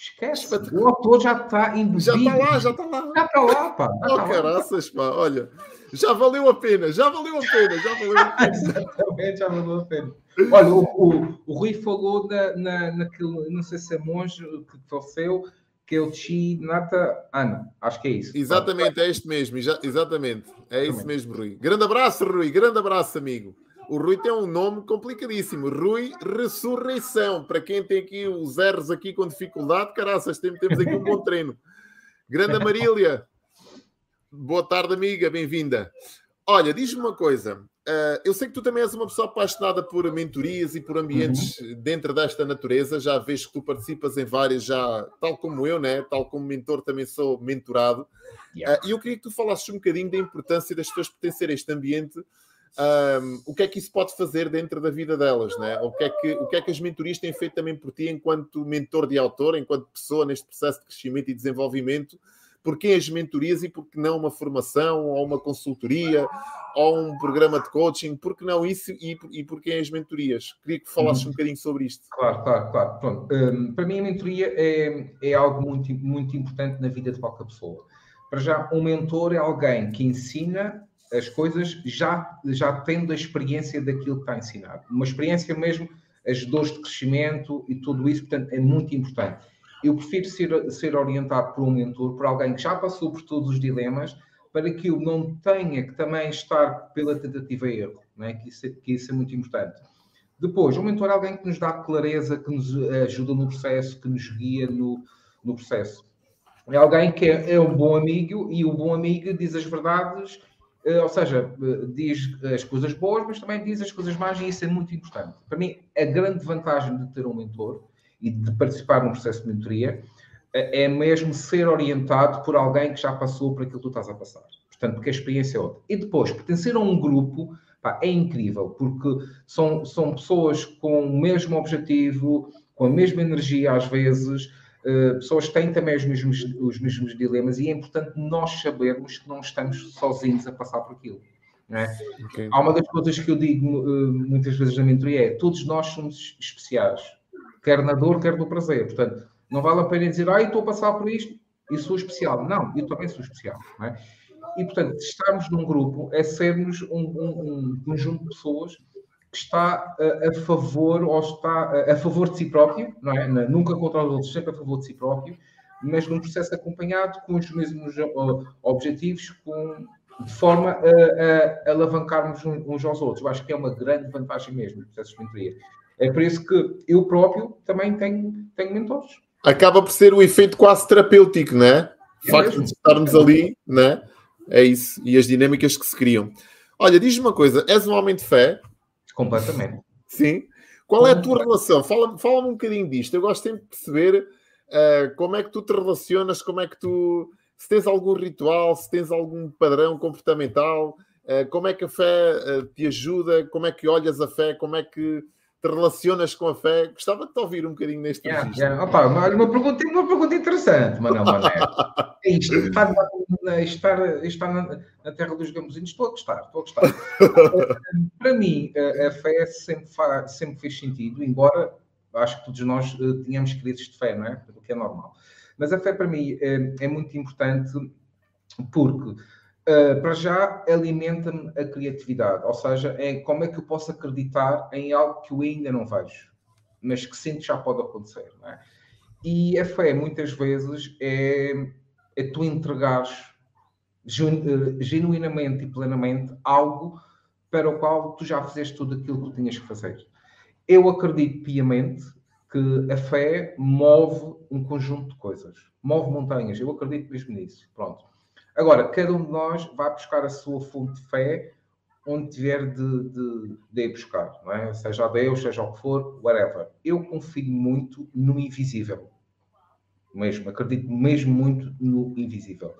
Esquece, o autor já está indo. Já está lá, já está lá. Já está lá, pá. Já oh, tá caraças, pá, olha. Já valeu a pena, já valeu a pena, já valeu a pena. Exatamente, já valeu a pena. Olha, o, o, o Rui falou na, na, naquele, não sei se é monge que faleceu, que é o Chi Nata Ana. Acho que é isso. Exatamente, é este mesmo, exatamente. É isso mesmo, Rui. Grande abraço, Rui, grande abraço, amigo. O Rui tem um nome complicadíssimo. Rui Ressurreição. Para quem tem aqui os erros aqui com dificuldade, caraças, temos, aqui um bom treino. Grande Marília. Boa tarde, amiga. Bem-vinda. Olha, diz-me uma coisa. Uh, eu sei que tu também és uma pessoa apaixonada por mentorias e por ambientes uhum. dentro desta natureza. Já vejo que tu participas em várias, já tal como eu, né? tal como mentor, também sou mentorado. Yeah. Uh, e eu queria que tu falasses um bocadinho da importância das pessoas pertencerem a este ambiente um, o que é que isso pode fazer dentro da vida delas, né? o, que é que, o que é que as mentorias têm feito também por ti enquanto mentor de autor, enquanto pessoa neste processo de crescimento e desenvolvimento, porquê as mentorias e por que não uma formação ou uma consultoria ou um programa de coaching, por que não isso e, e porquê as mentorias? Queria que falasses um bocadinho sobre isto. Claro, claro, claro. Pronto. Um, para mim a mentoria é, é algo muito, muito importante na vida de qualquer pessoa. Para já, um mentor é alguém que ensina as coisas já, já tendo a experiência daquilo que está ensinado. Uma experiência mesmo, as dores de crescimento e tudo isso, portanto, é muito importante. Eu prefiro ser, ser orientado por um mentor, por alguém que já passou por todos os dilemas, para que eu não tenha que também estar pela tentativa e erro, não é? que, isso, é, que isso é muito importante. Depois, um mentor é alguém que nos dá clareza, que nos ajuda no processo, que nos guia no, no processo. É alguém que é, é um bom amigo e o bom amigo diz as verdades ou seja, eh, diz as coisas boas, mas também diz as coisas más, e isso é muito importante. Para mim, a grande vantagem de ter um mentor e de participar num processo de mentoria eh, é mesmo ser orientado por alguém que já passou por aquilo que tu estás a passar. Portanto, porque a experiência é outra. E depois, pertencer a um grupo pá, é incrível, porque são, são pessoas com o mesmo objetivo, com a mesma energia às vezes, Uh, pessoas têm também os mesmos, os mesmos dilemas e é importante nós sabermos que não estamos sozinhos a passar por aquilo. É? Okay. Há uma das coisas que eu digo uh, muitas vezes na mentoria é todos nós somos especiais, quer na dor, quer no prazer. Portanto, não vale a pena dizer, ah, estou a passar por isto e sou especial. Não, eu também sou especial. É? E, portanto, estarmos num grupo é sermos um, um, um conjunto de pessoas que está a, a, favor ou está a, a, favor de si próprio, não é? Nunca contra os outros, sempre a favor de si próprio, mas num processo acompanhado com os mesmos objetivos, com, de forma a, a, alavancarmos uns aos outros. Eu acho que é uma grande vantagem mesmo no processo de mentoria. É por isso que eu próprio também tenho, tenho mentores. Acaba por ser o efeito quase terapêutico, não é? O é facto de estarmos ali, não é? É isso. E as dinâmicas que se criam. Olha, diz-me uma coisa: és um homem de fé? Completamente. Sim. Qual é a tua relação? Fala-me fala um bocadinho disto. Eu gosto sempre de perceber uh, como é que tu te relacionas, como é que tu. Se tens algum ritual, se tens algum padrão comportamental, uh, como é que a fé uh, te ajuda, como é que olhas a fé, como é que te relacionas com a fé. Gostava de te ouvir um bocadinho neste yeah, yeah. Opa, uma, uma, pergunta, uma pergunta interessante, Manuel Mané. É isto, estar, estar, estar na, na, terra dos gamozinhos, estou a gostar, estou a gostar. Para mim, a, a fé sempre, faz, sempre fez sentido, embora acho que todos nós uh, tínhamos crises de fé, não é? O que é normal. Mas a fé para mim é, é muito importante porque Uh, para já alimenta-me a criatividade, ou seja, é como é que eu posso acreditar em algo que eu ainda não vejo, mas que sinto já pode acontecer. É? E a fé, muitas vezes, é, é tu entregares eh, genuinamente e plenamente algo para o qual tu já fizeste tudo aquilo que tinhas que fazer. Eu acredito piamente que a fé move um conjunto de coisas, move montanhas. Eu acredito mesmo nisso. Pronto. Agora, cada um de nós vai buscar a sua fonte de fé onde tiver de, de, de ir buscar, não é? Seja a Deus, seja o que for, whatever. Eu confio muito no invisível. Mesmo, acredito mesmo muito no invisível.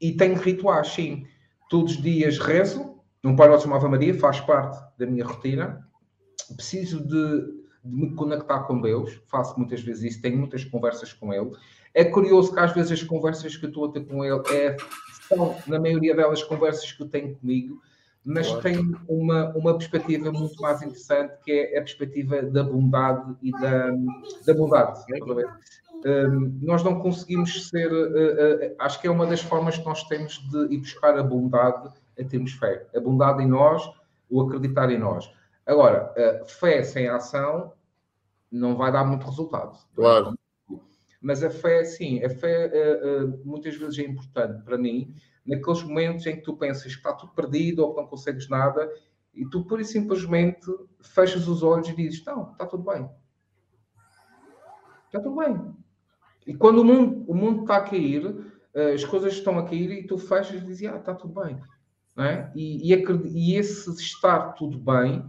E tenho rituais, sim. Todos os dias rezo, um Pai Nosso Ave Maria, faz parte da minha rotina. Preciso de de me conectar com Deus, faço muitas vezes isso, tenho muitas conversas com Ele. É curioso que às vezes as conversas que eu estou a ter com Ele é, são, na maioria delas, conversas que eu tenho comigo, mas claro. tem uma, uma perspectiva muito mais interessante, que é a perspectiva da bondade e da, da bondade. Um, nós não conseguimos ser, uh, uh, acho que é uma das formas que nós temos de ir buscar a bondade a termos fé. A bondade em nós, o acreditar em nós. Agora, uh, fé sem ação não vai dar muito resultado. Claro. Mas a fé, sim, a fé uh, muitas vezes é importante para mim, naqueles momentos em que tu pensas que está tudo perdido ou que não consegues nada, e tu pura e simplesmente fechas os olhos e dizes: Não, está tudo bem. Está tudo bem. E quando o mundo, o mundo está a cair, uh, as coisas estão a cair e tu fechas e dizes: Ah, está tudo bem. É? e, e, e esse estar tudo bem,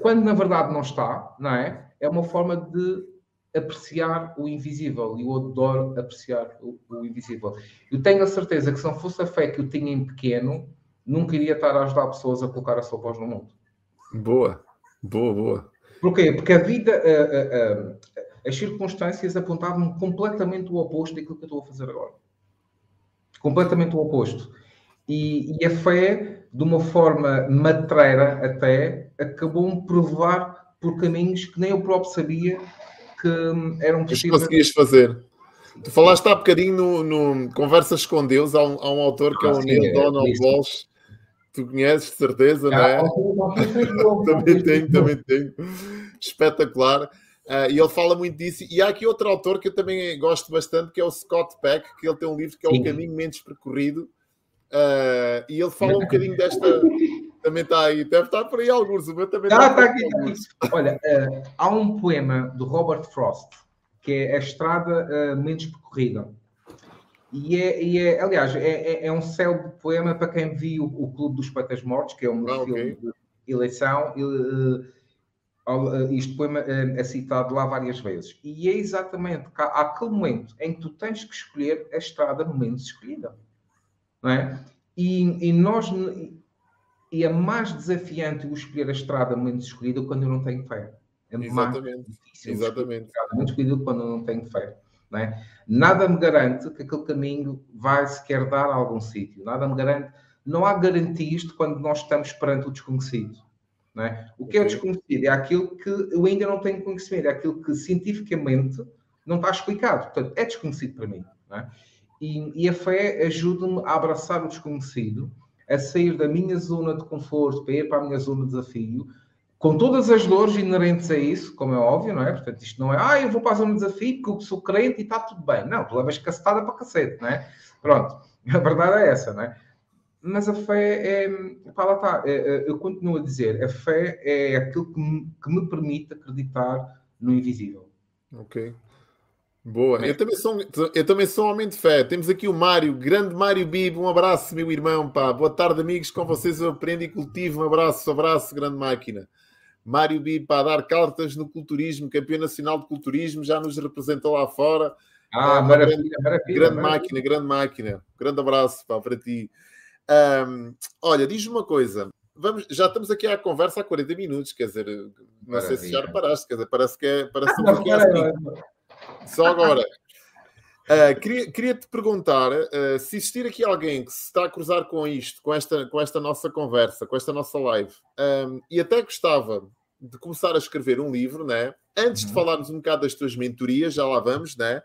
quando na verdade não está, não é? é uma forma de apreciar o invisível e eu adoro apreciar o, o, invisível. Eu tenho a certeza que se não fosse a fé que eu tinha em pequeno, nunca iria estar a ajudar pessoas a colocar a sua voz no mundo. Boa, boa, boa. Porquê? Porque a vida, uh, uh, uh, as circunstâncias apontavam completamente o oposto daquilo que eu estou a fazer agora. Completamente o oposto. E, e a fé, de uma forma matreira até, acabou-me por levar por caminhos que nem eu próprio sabia que eram possíveis. Que conseguias fazer. Tu falaste há bocadinho no, no Conversas com Deus, há um, há um autor que ah, é o sim, Neil é, Donald é Walsh. Tu conheces, de certeza, não é? também tenho, também tenho. Espetacular. Uh, e ele fala muito disso. E há aqui outro autor que eu também gosto bastante, que é o Scott Peck, que ele tem um livro que é O Caminho Menos Percorrido. Uh, e ele fala um bocadinho desta, também está aí, deve estar por aí alguns. O meu também está, está aqui, está aqui. Olha, uh, há um poema do Robert Frost que é A Estrada uh, Menos Percorrida. E é, e é aliás, é, é, é um célebre poema para quem viu o Clube dos Patas Mortos, que é um ah, filme okay. de eleição. Uh, este poema é citado lá várias vezes. E é exatamente aquele momento em que tu tens que escolher a estrada menos escolhida. Não é? E, e nós e é mais desafiante o escolher a estrada menos escolhida quando eu não tenho fé. É Exatamente. mais difícil Exatamente. menos escolhida quando eu não tenho fé. Não é? Nada me garante que aquele caminho vai sequer dar a algum sítio. Nada me garante. Não há garantias de quando nós estamos perante o desconhecido. Não é? O que é o desconhecido? É aquilo que eu ainda não tenho conhecimento, é aquilo que cientificamente não está explicado. Portanto, é desconhecido para mim. É? E, e, a fé ajuda-me a abraçar o desconhecido a sair da minha zona de conforto para ir para a minha zona de desafio, com todas as dores inerentes a isso, como é óbvio, não é? Portanto, isto não é, ah, eu vou para a zona de desafio porque sou crente e está tudo bem. Não, tu levas cacetada para cacete, não é? Pronto, a verdade é essa, não é? Mas a fé é, pá, lá está, é, é, eu continuo a dizer, a fé é aquilo que me, que me permite acreditar no invisível. Ok. Boa, eu também, sou, eu também sou um homem de fé. Temos aqui o Mário, grande Mário Bibo. Um abraço, meu irmão. Pá. Boa tarde, amigos. Com vocês eu aprendo e cultivo. Um abraço, um abraço, grande máquina. Mário Bibo para dar cartas no culturismo, campeão nacional de culturismo, já nos representou lá fora. Ah, ah maravilha, grande, maravilha, grande maravilha. máquina, grande máquina. Grande abraço pá, para ti. Um, olha, diz-me uma coisa. Vamos, já estamos aqui à conversa há 40 minutos, quer dizer, não maravilha. sei se já reparaste, quer dizer, parece que é, parece um pouquinho assim. Só agora. Uh, queria, queria, te perguntar uh, se existir aqui alguém que se está a cruzar com isto, com esta, com esta nossa conversa, com esta nossa live, um, e até gostava de começar a escrever um livro, né? Antes uhum. de falarmos um bocado das tuas mentorias, já lá vamos, né?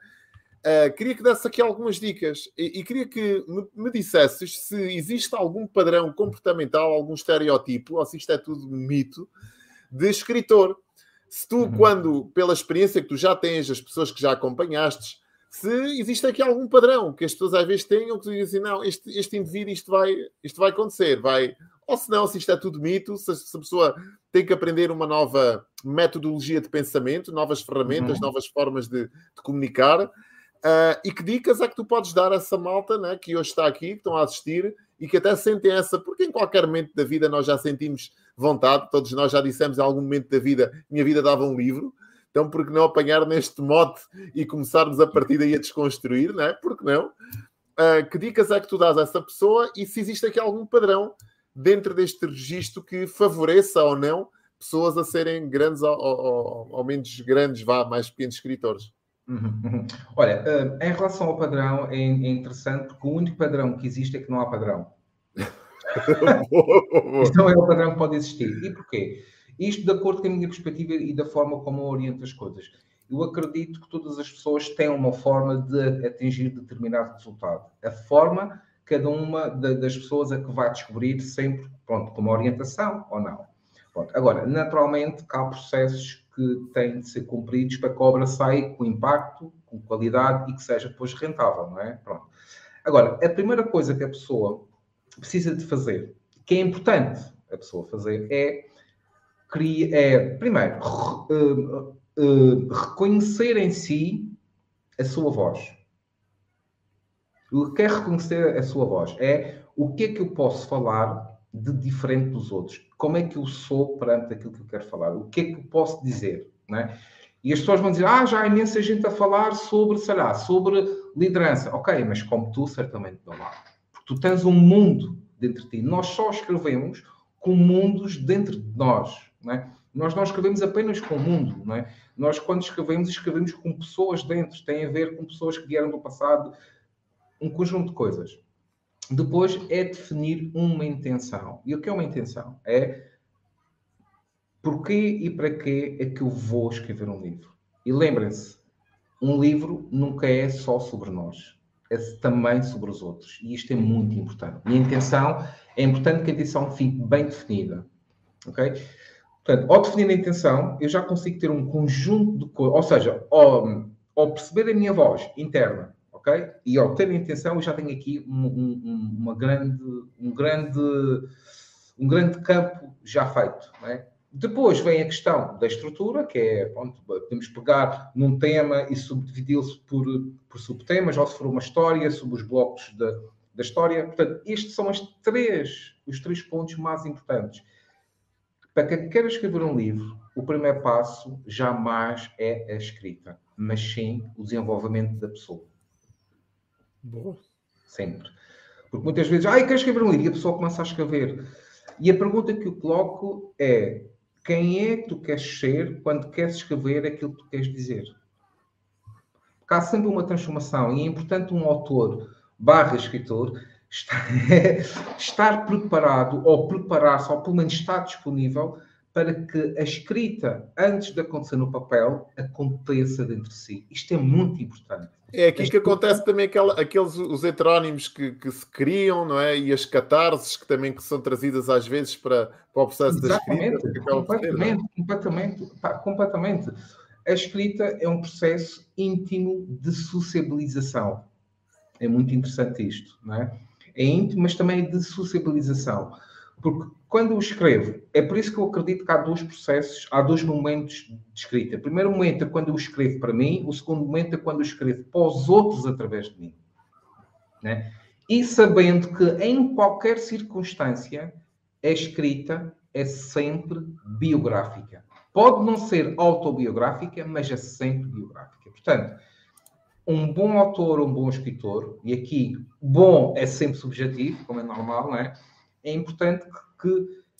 Uh, queria que desse aqui algumas dicas e, e queria que me, me dissesses se existe algum padrão comportamental, algum estereótipo, ou se isto é tudo um mito, de escritor se tu, uhum. quando, pela experiência que tu já tens, as pessoas que já acompanhaste, se existe aqui algum padrão que as pessoas às vezes tenham que dizem assim, não, este, este indivíduo isto vai, isto vai acontecer, vai, ou se não, se isto é tudo mito, se, se a pessoa tem que aprender uma nova metodologia de pensamento, novas ferramentas, uhum. novas formas de, de comunicar. Uh, e que dicas é que tu podes dar a essa malta né, que hoje está aqui, que estão a assistir e que até sentem essa, porque em qualquer momento da vida nós já sentimos vontade, todos nós já dissemos em algum momento da vida, minha vida dava um livro, então por que não apanhar neste mote e começarmos a partir daí a desconstruir, não é? Por que não? Uh, que dicas é que tu dás a essa pessoa e se existe aqui algum padrão dentro deste registro que favoreça ou não pessoas a serem grandes ou, ou, ou menos grandes, vá, mais pequenos escritores? Uhum, uhum. Olha, uh, em relação ao padrão, é, é, interessante porque o único padrão que existe é que não há padrão. Isto não é o padrão que pode existir. E porquê? Isto de acordo com a minha perspectiva e da forma como eu oriento as coisas. Eu acredito que todas as pessoas têm uma forma de atingir determinado resultado. A forma, cada uma das pessoas a que vai descobrir sempre, pronto, com uma orientação ou não. Pronto. Agora, naturalmente, há processos que têm de ser cumpridos para que a obra saia com impacto, com qualidade e que seja depois rentável, não é? Pronto. Agora, a primeira coisa que a pessoa precisa de fazer, que é importante a pessoa fazer, é, é primeiro, uh, uh, reconhecer em si a sua voz. O que é reconhecer a sua voz? É o que é que eu posso falar de diferente dos outros? Como é que eu sou perante aquilo que eu quero falar? O que é que eu posso dizer? Né? E as pessoas vão dizer, ah, já há imensa gente a falar sobre, sei lá, sobre liderança. Ok, mas como tu, certamente não há. Tu tens um mundo dentro de ti. Nós só escrevemos com mundos dentro de nós. Né? Nós não escrevemos apenas com o mundo. Não é? Nós, quando escrevemos, escrevemos com pessoas dentro. Tem a ver com pessoas que vieram do passado. Um conjunto de coisas. Depois é definir uma intenção. E o que é uma intenção? É porquê e para quê é que eu vou escrever um livro? E lembrem-se, um livro nunca é só sobre nós, é também sobre os outros. E isto é muito importante. E a intenção, é importante que a intenção fique bem definida. Ok? Portanto, ao definir a intenção, eu já consigo ter um conjunto de coisas, ou seja, ao, ao perceber a minha voz interna, ok? E ao ter a intenção, eu já tenho aqui um, um, uma grande, um, grande, um grande campo já feito, é? Depois vem a questão da estrutura, que é, pronto, podemos pegar num tema e subdividi-lo por, por subtemas, ou se for uma história, sobre os blocos da, da história. Portanto, estes são as três, os três pontos mais importantes. Para quem quer escrever um livro, o primeiro passo jamais é a escrita, mas sim o desenvolvimento da pessoa. Boa. Sempre. Porque muitas vezes, ah, eu quero escrever um livro, e a pessoa começa a escrever. E a pergunta que eu coloco é: quem é que tu queres ser quando queres escrever aquilo que tu queres dizer? Porque há sempre uma transformação e é importante um autor barra escritor estar, estar preparado ou preparar-se, ou pelo menos estar disponível para que a escrita, antes de acontecer no papel, aconteça dentro de si. Isto é muito importante. É aqui que acontece também aqueles os heterónimos que, que, se criam, não é? E as catarses que também que são trazidas às vezes para, para o processo Exatamente, da escrita. Completamente, ter, completamente, completamente. A escrita é um processo íntimo de sociabilização. É muito interessante isto, não é? É íntimo, mas também é de sociabilização. Porque quando eu escrevo, é por isso que eu acredito que há dois processos, há dois momentos de escrita. O primeiro momento é quando eu escrevo para mim, o segundo momento é quando eu escrevo para os outros através de mim. Né? E sabendo que em qualquer circunstância, a escrita é sempre biográfica. Pode não ser autobiográfica, mas é sempre biográfica. Portanto, um bom autor, um bom escritor, e aqui bom é sempre subjetivo, como é normal, não é? É importante que,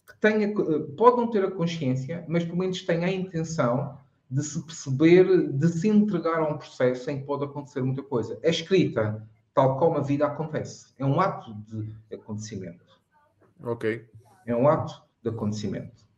que tenha, pode não ter a consciência, mas pelo menos tenha a intenção de se perceber, de se entregar a um processo em que pode acontecer muita coisa. A escrita, tal como a vida acontece, é um ato de acontecimento. Ok. É um ato de acontecimento.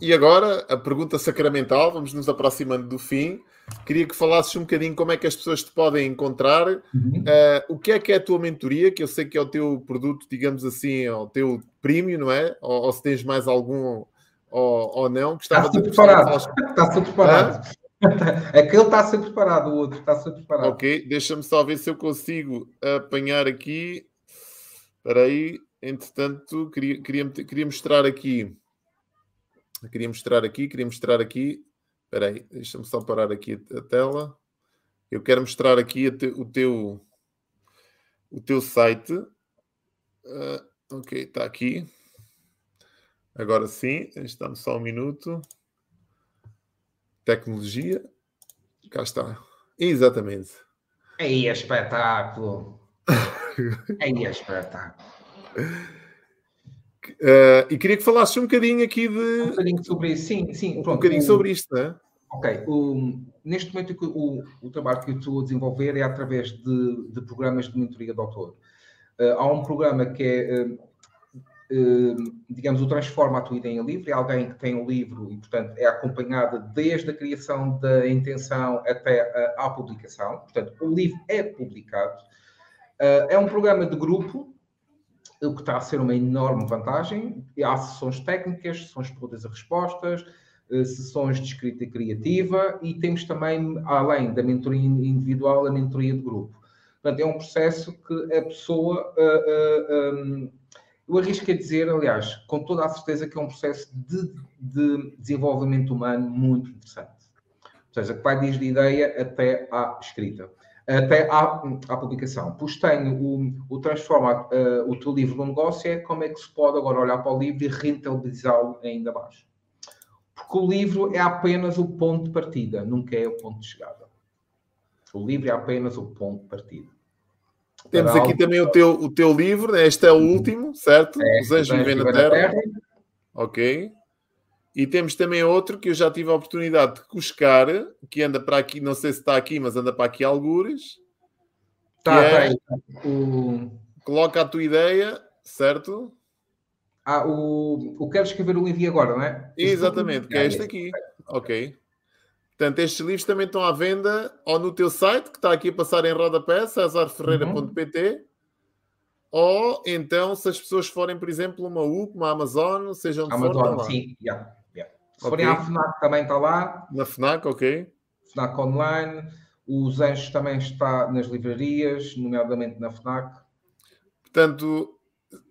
E agora, a pergunta sacramental, vamos nos aproximando do fim. Queria que falasses um bocadinho como é que as pessoas te podem encontrar, uhum. uh, o que é que é a tua mentoria, que eu sei que é o teu produto, digamos assim, é o teu prémio, não é? Ou, ou, se tens mais algum ou, ou não. Gostava está preparado. Está sempre preparado. Aquele está sempre preparado, o outro está sempre preparado. Ok, deixa-me só ver se eu consigo apanhar aqui. Espera aí. entretanto, queria, queria, queria mostrar aqui. Queria mostrar aqui, queria mostrar aqui. Espera aí, deixa-me só parar aqui a, tela. Eu quero mostrar aqui te, o teu o teu site. Uh, ok, está aqui. Agora sim, estamos só um minuto. Tecnologia. Cá está. Exatamente. Aí é espetáculo. Aí é espetáculo. Uh, e queria que falasses um bocadinho aqui de. Um bocadinho sobre isso, sim, sim. Pronto, um bocadinho o... sobre isto, não é? Ok. O, neste momento, o, o, trabalho que eu estou a desenvolver é através de, de programas de mentoria de autor. Uh, há um programa que é, uh, digamos, o Transforma a Tua Ideia em Livre. É alguém que tem um livro e, portanto, é acompanhada desde a criação da intenção até a publicação. Portanto, o livro é publicado. é um programa de grupo, o que está a ser uma enorme vantagem. Há sessões técnicas, sessões de perguntas e respostas, sessões de escrita criativa e temos também, além da mentoria individual, a mentoria de grupo. Portanto, é um processo que a pessoa. Uh, um, eu arrisco a dizer, aliás, com toda a certeza que é um processo de, de desenvolvimento humano muito interessante. Ou seja, que vai desde a ideia até à escrita, até à, à publicação. Pois tenho o, o Transforma uh, o teu livro no negócio, é como é que se pode agora olhar para o livro e rentabilizá-lo ainda mais. Porque o livro é apenas o ponto de partida, nunca é o ponto de chegada. O livro é apenas o ponto de partida. Temos aqui também o teu, o teu livro, né? este é o último, certo? É, Os Anjos Vivem na Terra. Terra. Ok. E temos também outro que eu já tive a oportunidade de buscar, que anda para aqui, não sei se está aqui, mas anda para aqui algures. Está, é, tá o... Coloca a tua ideia, certo? Ah, o, o Quero Escrever o Livro agora, não é? Exatamente, que é este aqui. Ok. Portanto, estes livros também estão à venda ou no teu site, que está aqui a passar em rodapé, cesarferreira.pt, uhum. ou então, se as pessoas forem, por exemplo, uma UC, uma Amazon, seja onde Amazon, for, sim. Yeah, Se okay. forem à FNAC, também está lá. Na FNAC, ok. FNAC Online. Os Anjos também está nas livrarias, nomeadamente na FNAC. Portanto,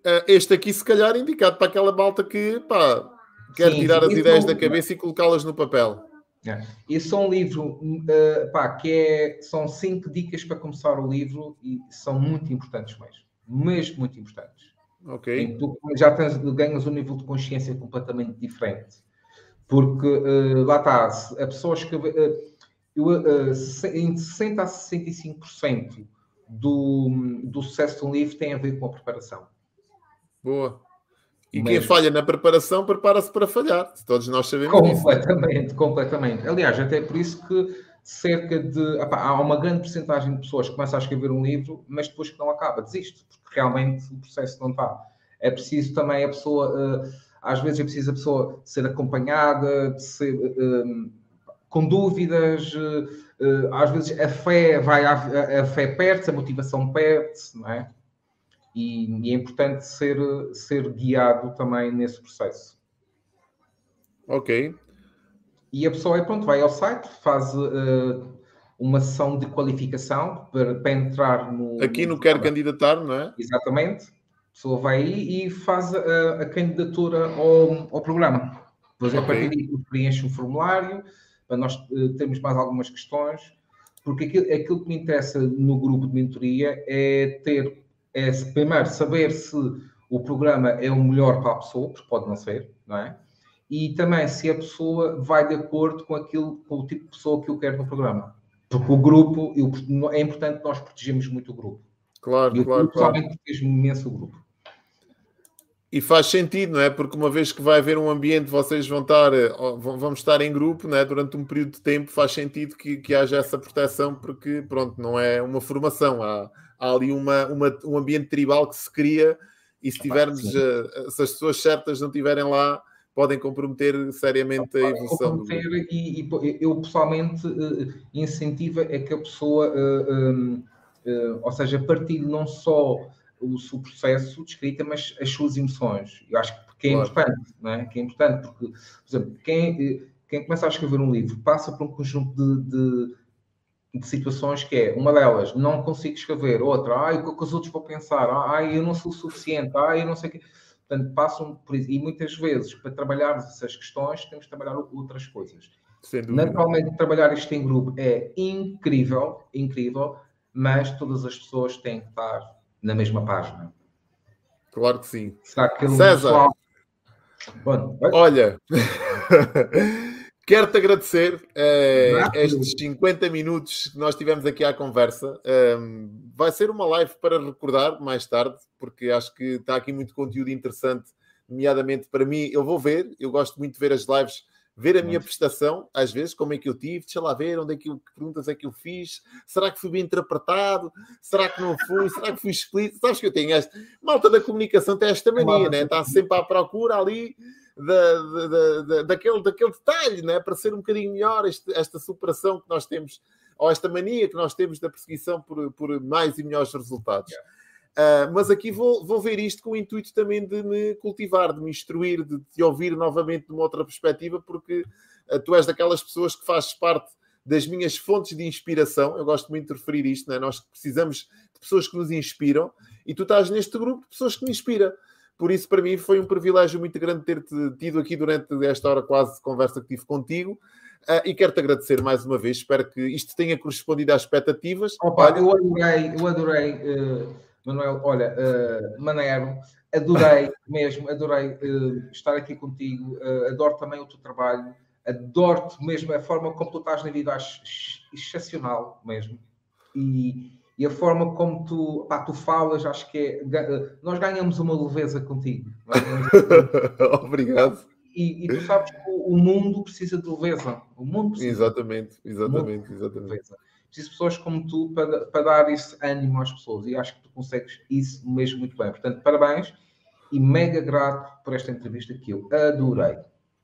eh, este aqui, se calhar, indicado para aquela malta que pá, quer sim, tirar as ideias da cabeça e colocá-las no papel. É. Esse é um livro uh, pá, que é, são cinco dicas para começar o livro e são muito importantes mesmo. Mesmo muito importantes. Ok. tu já tens, ganhas um nível de consciência completamente diferente. Porque uh, lá está, a pessoas que. Uh, eu, uh, em 60% a 65% do, do sucesso de um livro tem a ver com a preparação. Boa. E quem falha na preparação prepara-se para falhar. Todos nós sabemos Completamente, disso. completamente. Aliás, até por isso que cerca de. há uma grande porcentagem de pessoas que começam a escrever um livro, mas depois que não acaba, desiste, porque realmente o processo não está. É preciso também a pessoa. Uh, às vezes é preciso a pessoa ser acompanhada, ser, uh, com dúvidas. Uh, às vezes a fé vai, a, a fé perde-se, a motivação perde-se, não é? e, e, é importante ser, ser guiado também nesse processo. Ok. E a pessoa, pronto, vai ao site, faz uh, uma sessão de qualificação para, para entrar no. Aqui no Quer Candidatar, não é? Exatamente. A pessoa vai aí e faz a, a candidatura ao, ao programa. Depois, okay. a partir daí, preenche um formulário para nós uh, termos mais algumas questões, porque aquilo, aquilo que me interessa no grupo de mentoria é ter é primeiro saber se o programa é o melhor para a pessoa, porque pode não ser, não é? E também se a pessoa vai de acordo com aquilo, com o tipo de pessoa que eu quero no programa. Porque o grupo, eu, é importante nós protegermos muito o grupo. Claro, e claro, claro. protege imenso o grupo. E faz sentido, não é? Porque uma vez que vai haver um ambiente, vocês vão estar, vão estar em grupo, não é? Durante um período de tempo, faz sentido que, que haja essa proteção, porque, pronto, não é uma formação. Há, há ali uma, uma, um ambiente tribal que se cria e se tivermos, uh, se as pessoas certas não estiverem lá, podem comprometer seriamente a evolução. Comprometer e, e, eu pessoalmente uh, incentivo é que a pessoa, uh, um, ou seja, partilhe não só o seu processo de escrita, mas as suas emoções. Eu acho que é importante, não é? Que é importante, porque, por exemplo, quem, quem começa a escrever um livro passa por um conjunto de, de de situações que é, uma delas, não consigo escrever, outra, ai, o que os outros vão pensar, ai, eu não sou suficiente, ai, eu não sei o quê. Portanto, passam por isso. E muitas vezes, para trabalharmos essas questões, temos que trabalhar outras coisas. Naturalmente, trabalhar isto em grupo é incrível, incrível, mas todas as pessoas têm que estar na mesma página. Claro que sim. César, pessoal... Bom, olha, quero-te agradecer eh, estes 50 minutos que nós tivemos aqui à conversa. Um, vai ser uma live para recordar mais tarde, porque acho que está aqui muito conteúdo interessante, nomeadamente para mim. Eu vou ver, eu gosto muito de ver as lives ver a minha prestação, às vezes, como é que eu tive, deixa lá ver onde é que, eu, que perguntas é que eu fiz, será que fui bem interpretado, será que não fui, será que fui explícito, sabes que eu tenho esta, malta da comunicação tem esta mania, né? está sempre à procura ali da, da, da, daquele, daquele detalhe, né? para ser um bocadinho melhor este, esta superação que nós temos, ou esta mania que nós temos da perseguição por, por mais e melhores resultados. Yeah. Uh, mas aqui vou, vou ver isto com o intuito também de me cultivar, de me instruir, de te ouvir novamente de uma outra perspectiva, porque uh, tu és daquelas pessoas que fazes parte das minhas fontes de inspiração. Eu gosto muito de referir isto, né? nós precisamos de pessoas que nos inspiram e tu estás neste grupo de pessoas que me inspiram. Por isso, para mim, foi um privilégio muito grande ter-te tido aqui durante esta hora quase de conversa que tive contigo. Uh, e quero-te agradecer mais uma vez. Espero que isto tenha correspondido às expectativas. Opa, eu adorei, eu adorei. Uh Manuel, olha, uh, Manero, adorei mesmo, adorei uh, estar aqui contigo, uh, adoro também o teu trabalho, adoro-te mesmo, a forma como tu estás na vida, acho excepcional mesmo. E, e a forma como tu, pá, tu falas, acho que é. Nós ganhamos uma leveza contigo. É? Obrigado. E, e, tu sabes que o, mundo precisa de leveza. O mundo precisa. Exatamente, exatamente, exatamente preciso de pessoas como tu para, para dar esse ânimo às pessoas e acho que tu consegues isso mesmo muito bem. Portanto, parabéns e mega grato por esta entrevista que eu adorei.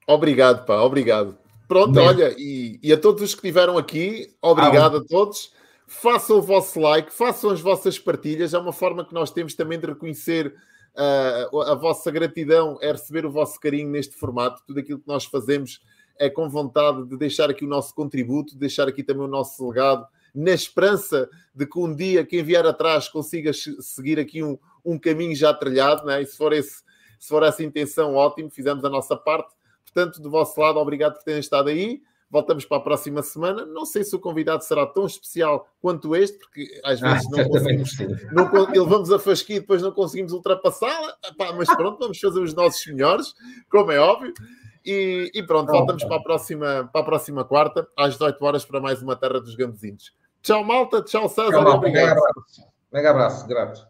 Obrigado, pá, obrigado. Pronto, mesmo. olha, e, e, a todos os que estiveram aqui, obrigado ah, a todos. Façam o vosso like, façam as vossas partilhas, é uma forma que nós temos também de reconhecer uh, a vossa gratidão, é receber o vosso carinho neste formato, tudo aquilo que nós fazemos é com vontade de deixar aqui o nosso contributo, de deixar aqui também o nosso legado na esperança de que um dia quem vier atrás consiga seguir aqui um, um caminho já trilhado, né? e se for, esse, se for essa intenção, ótimo, fizemos a nossa parte. Portanto, do vosso lado, obrigado por terem estado aí. Voltamos para a próxima semana. Não sei se o convidado será tão especial quanto este, porque às vezes ah, não conseguimos. Não, ele vamos a fasquia e depois não conseguimos ultrapassá-la. Mas pronto, vamos fazer os nossos melhores, como é óbvio. E, e pronto, voltamos para a, próxima, para a próxima quarta, às 18 horas, para mais uma Terra dos Gambezinhos. Tchau, malta. Tchau, César. Tchau, obrigado. Mega abraço. Mega abraço. Grato.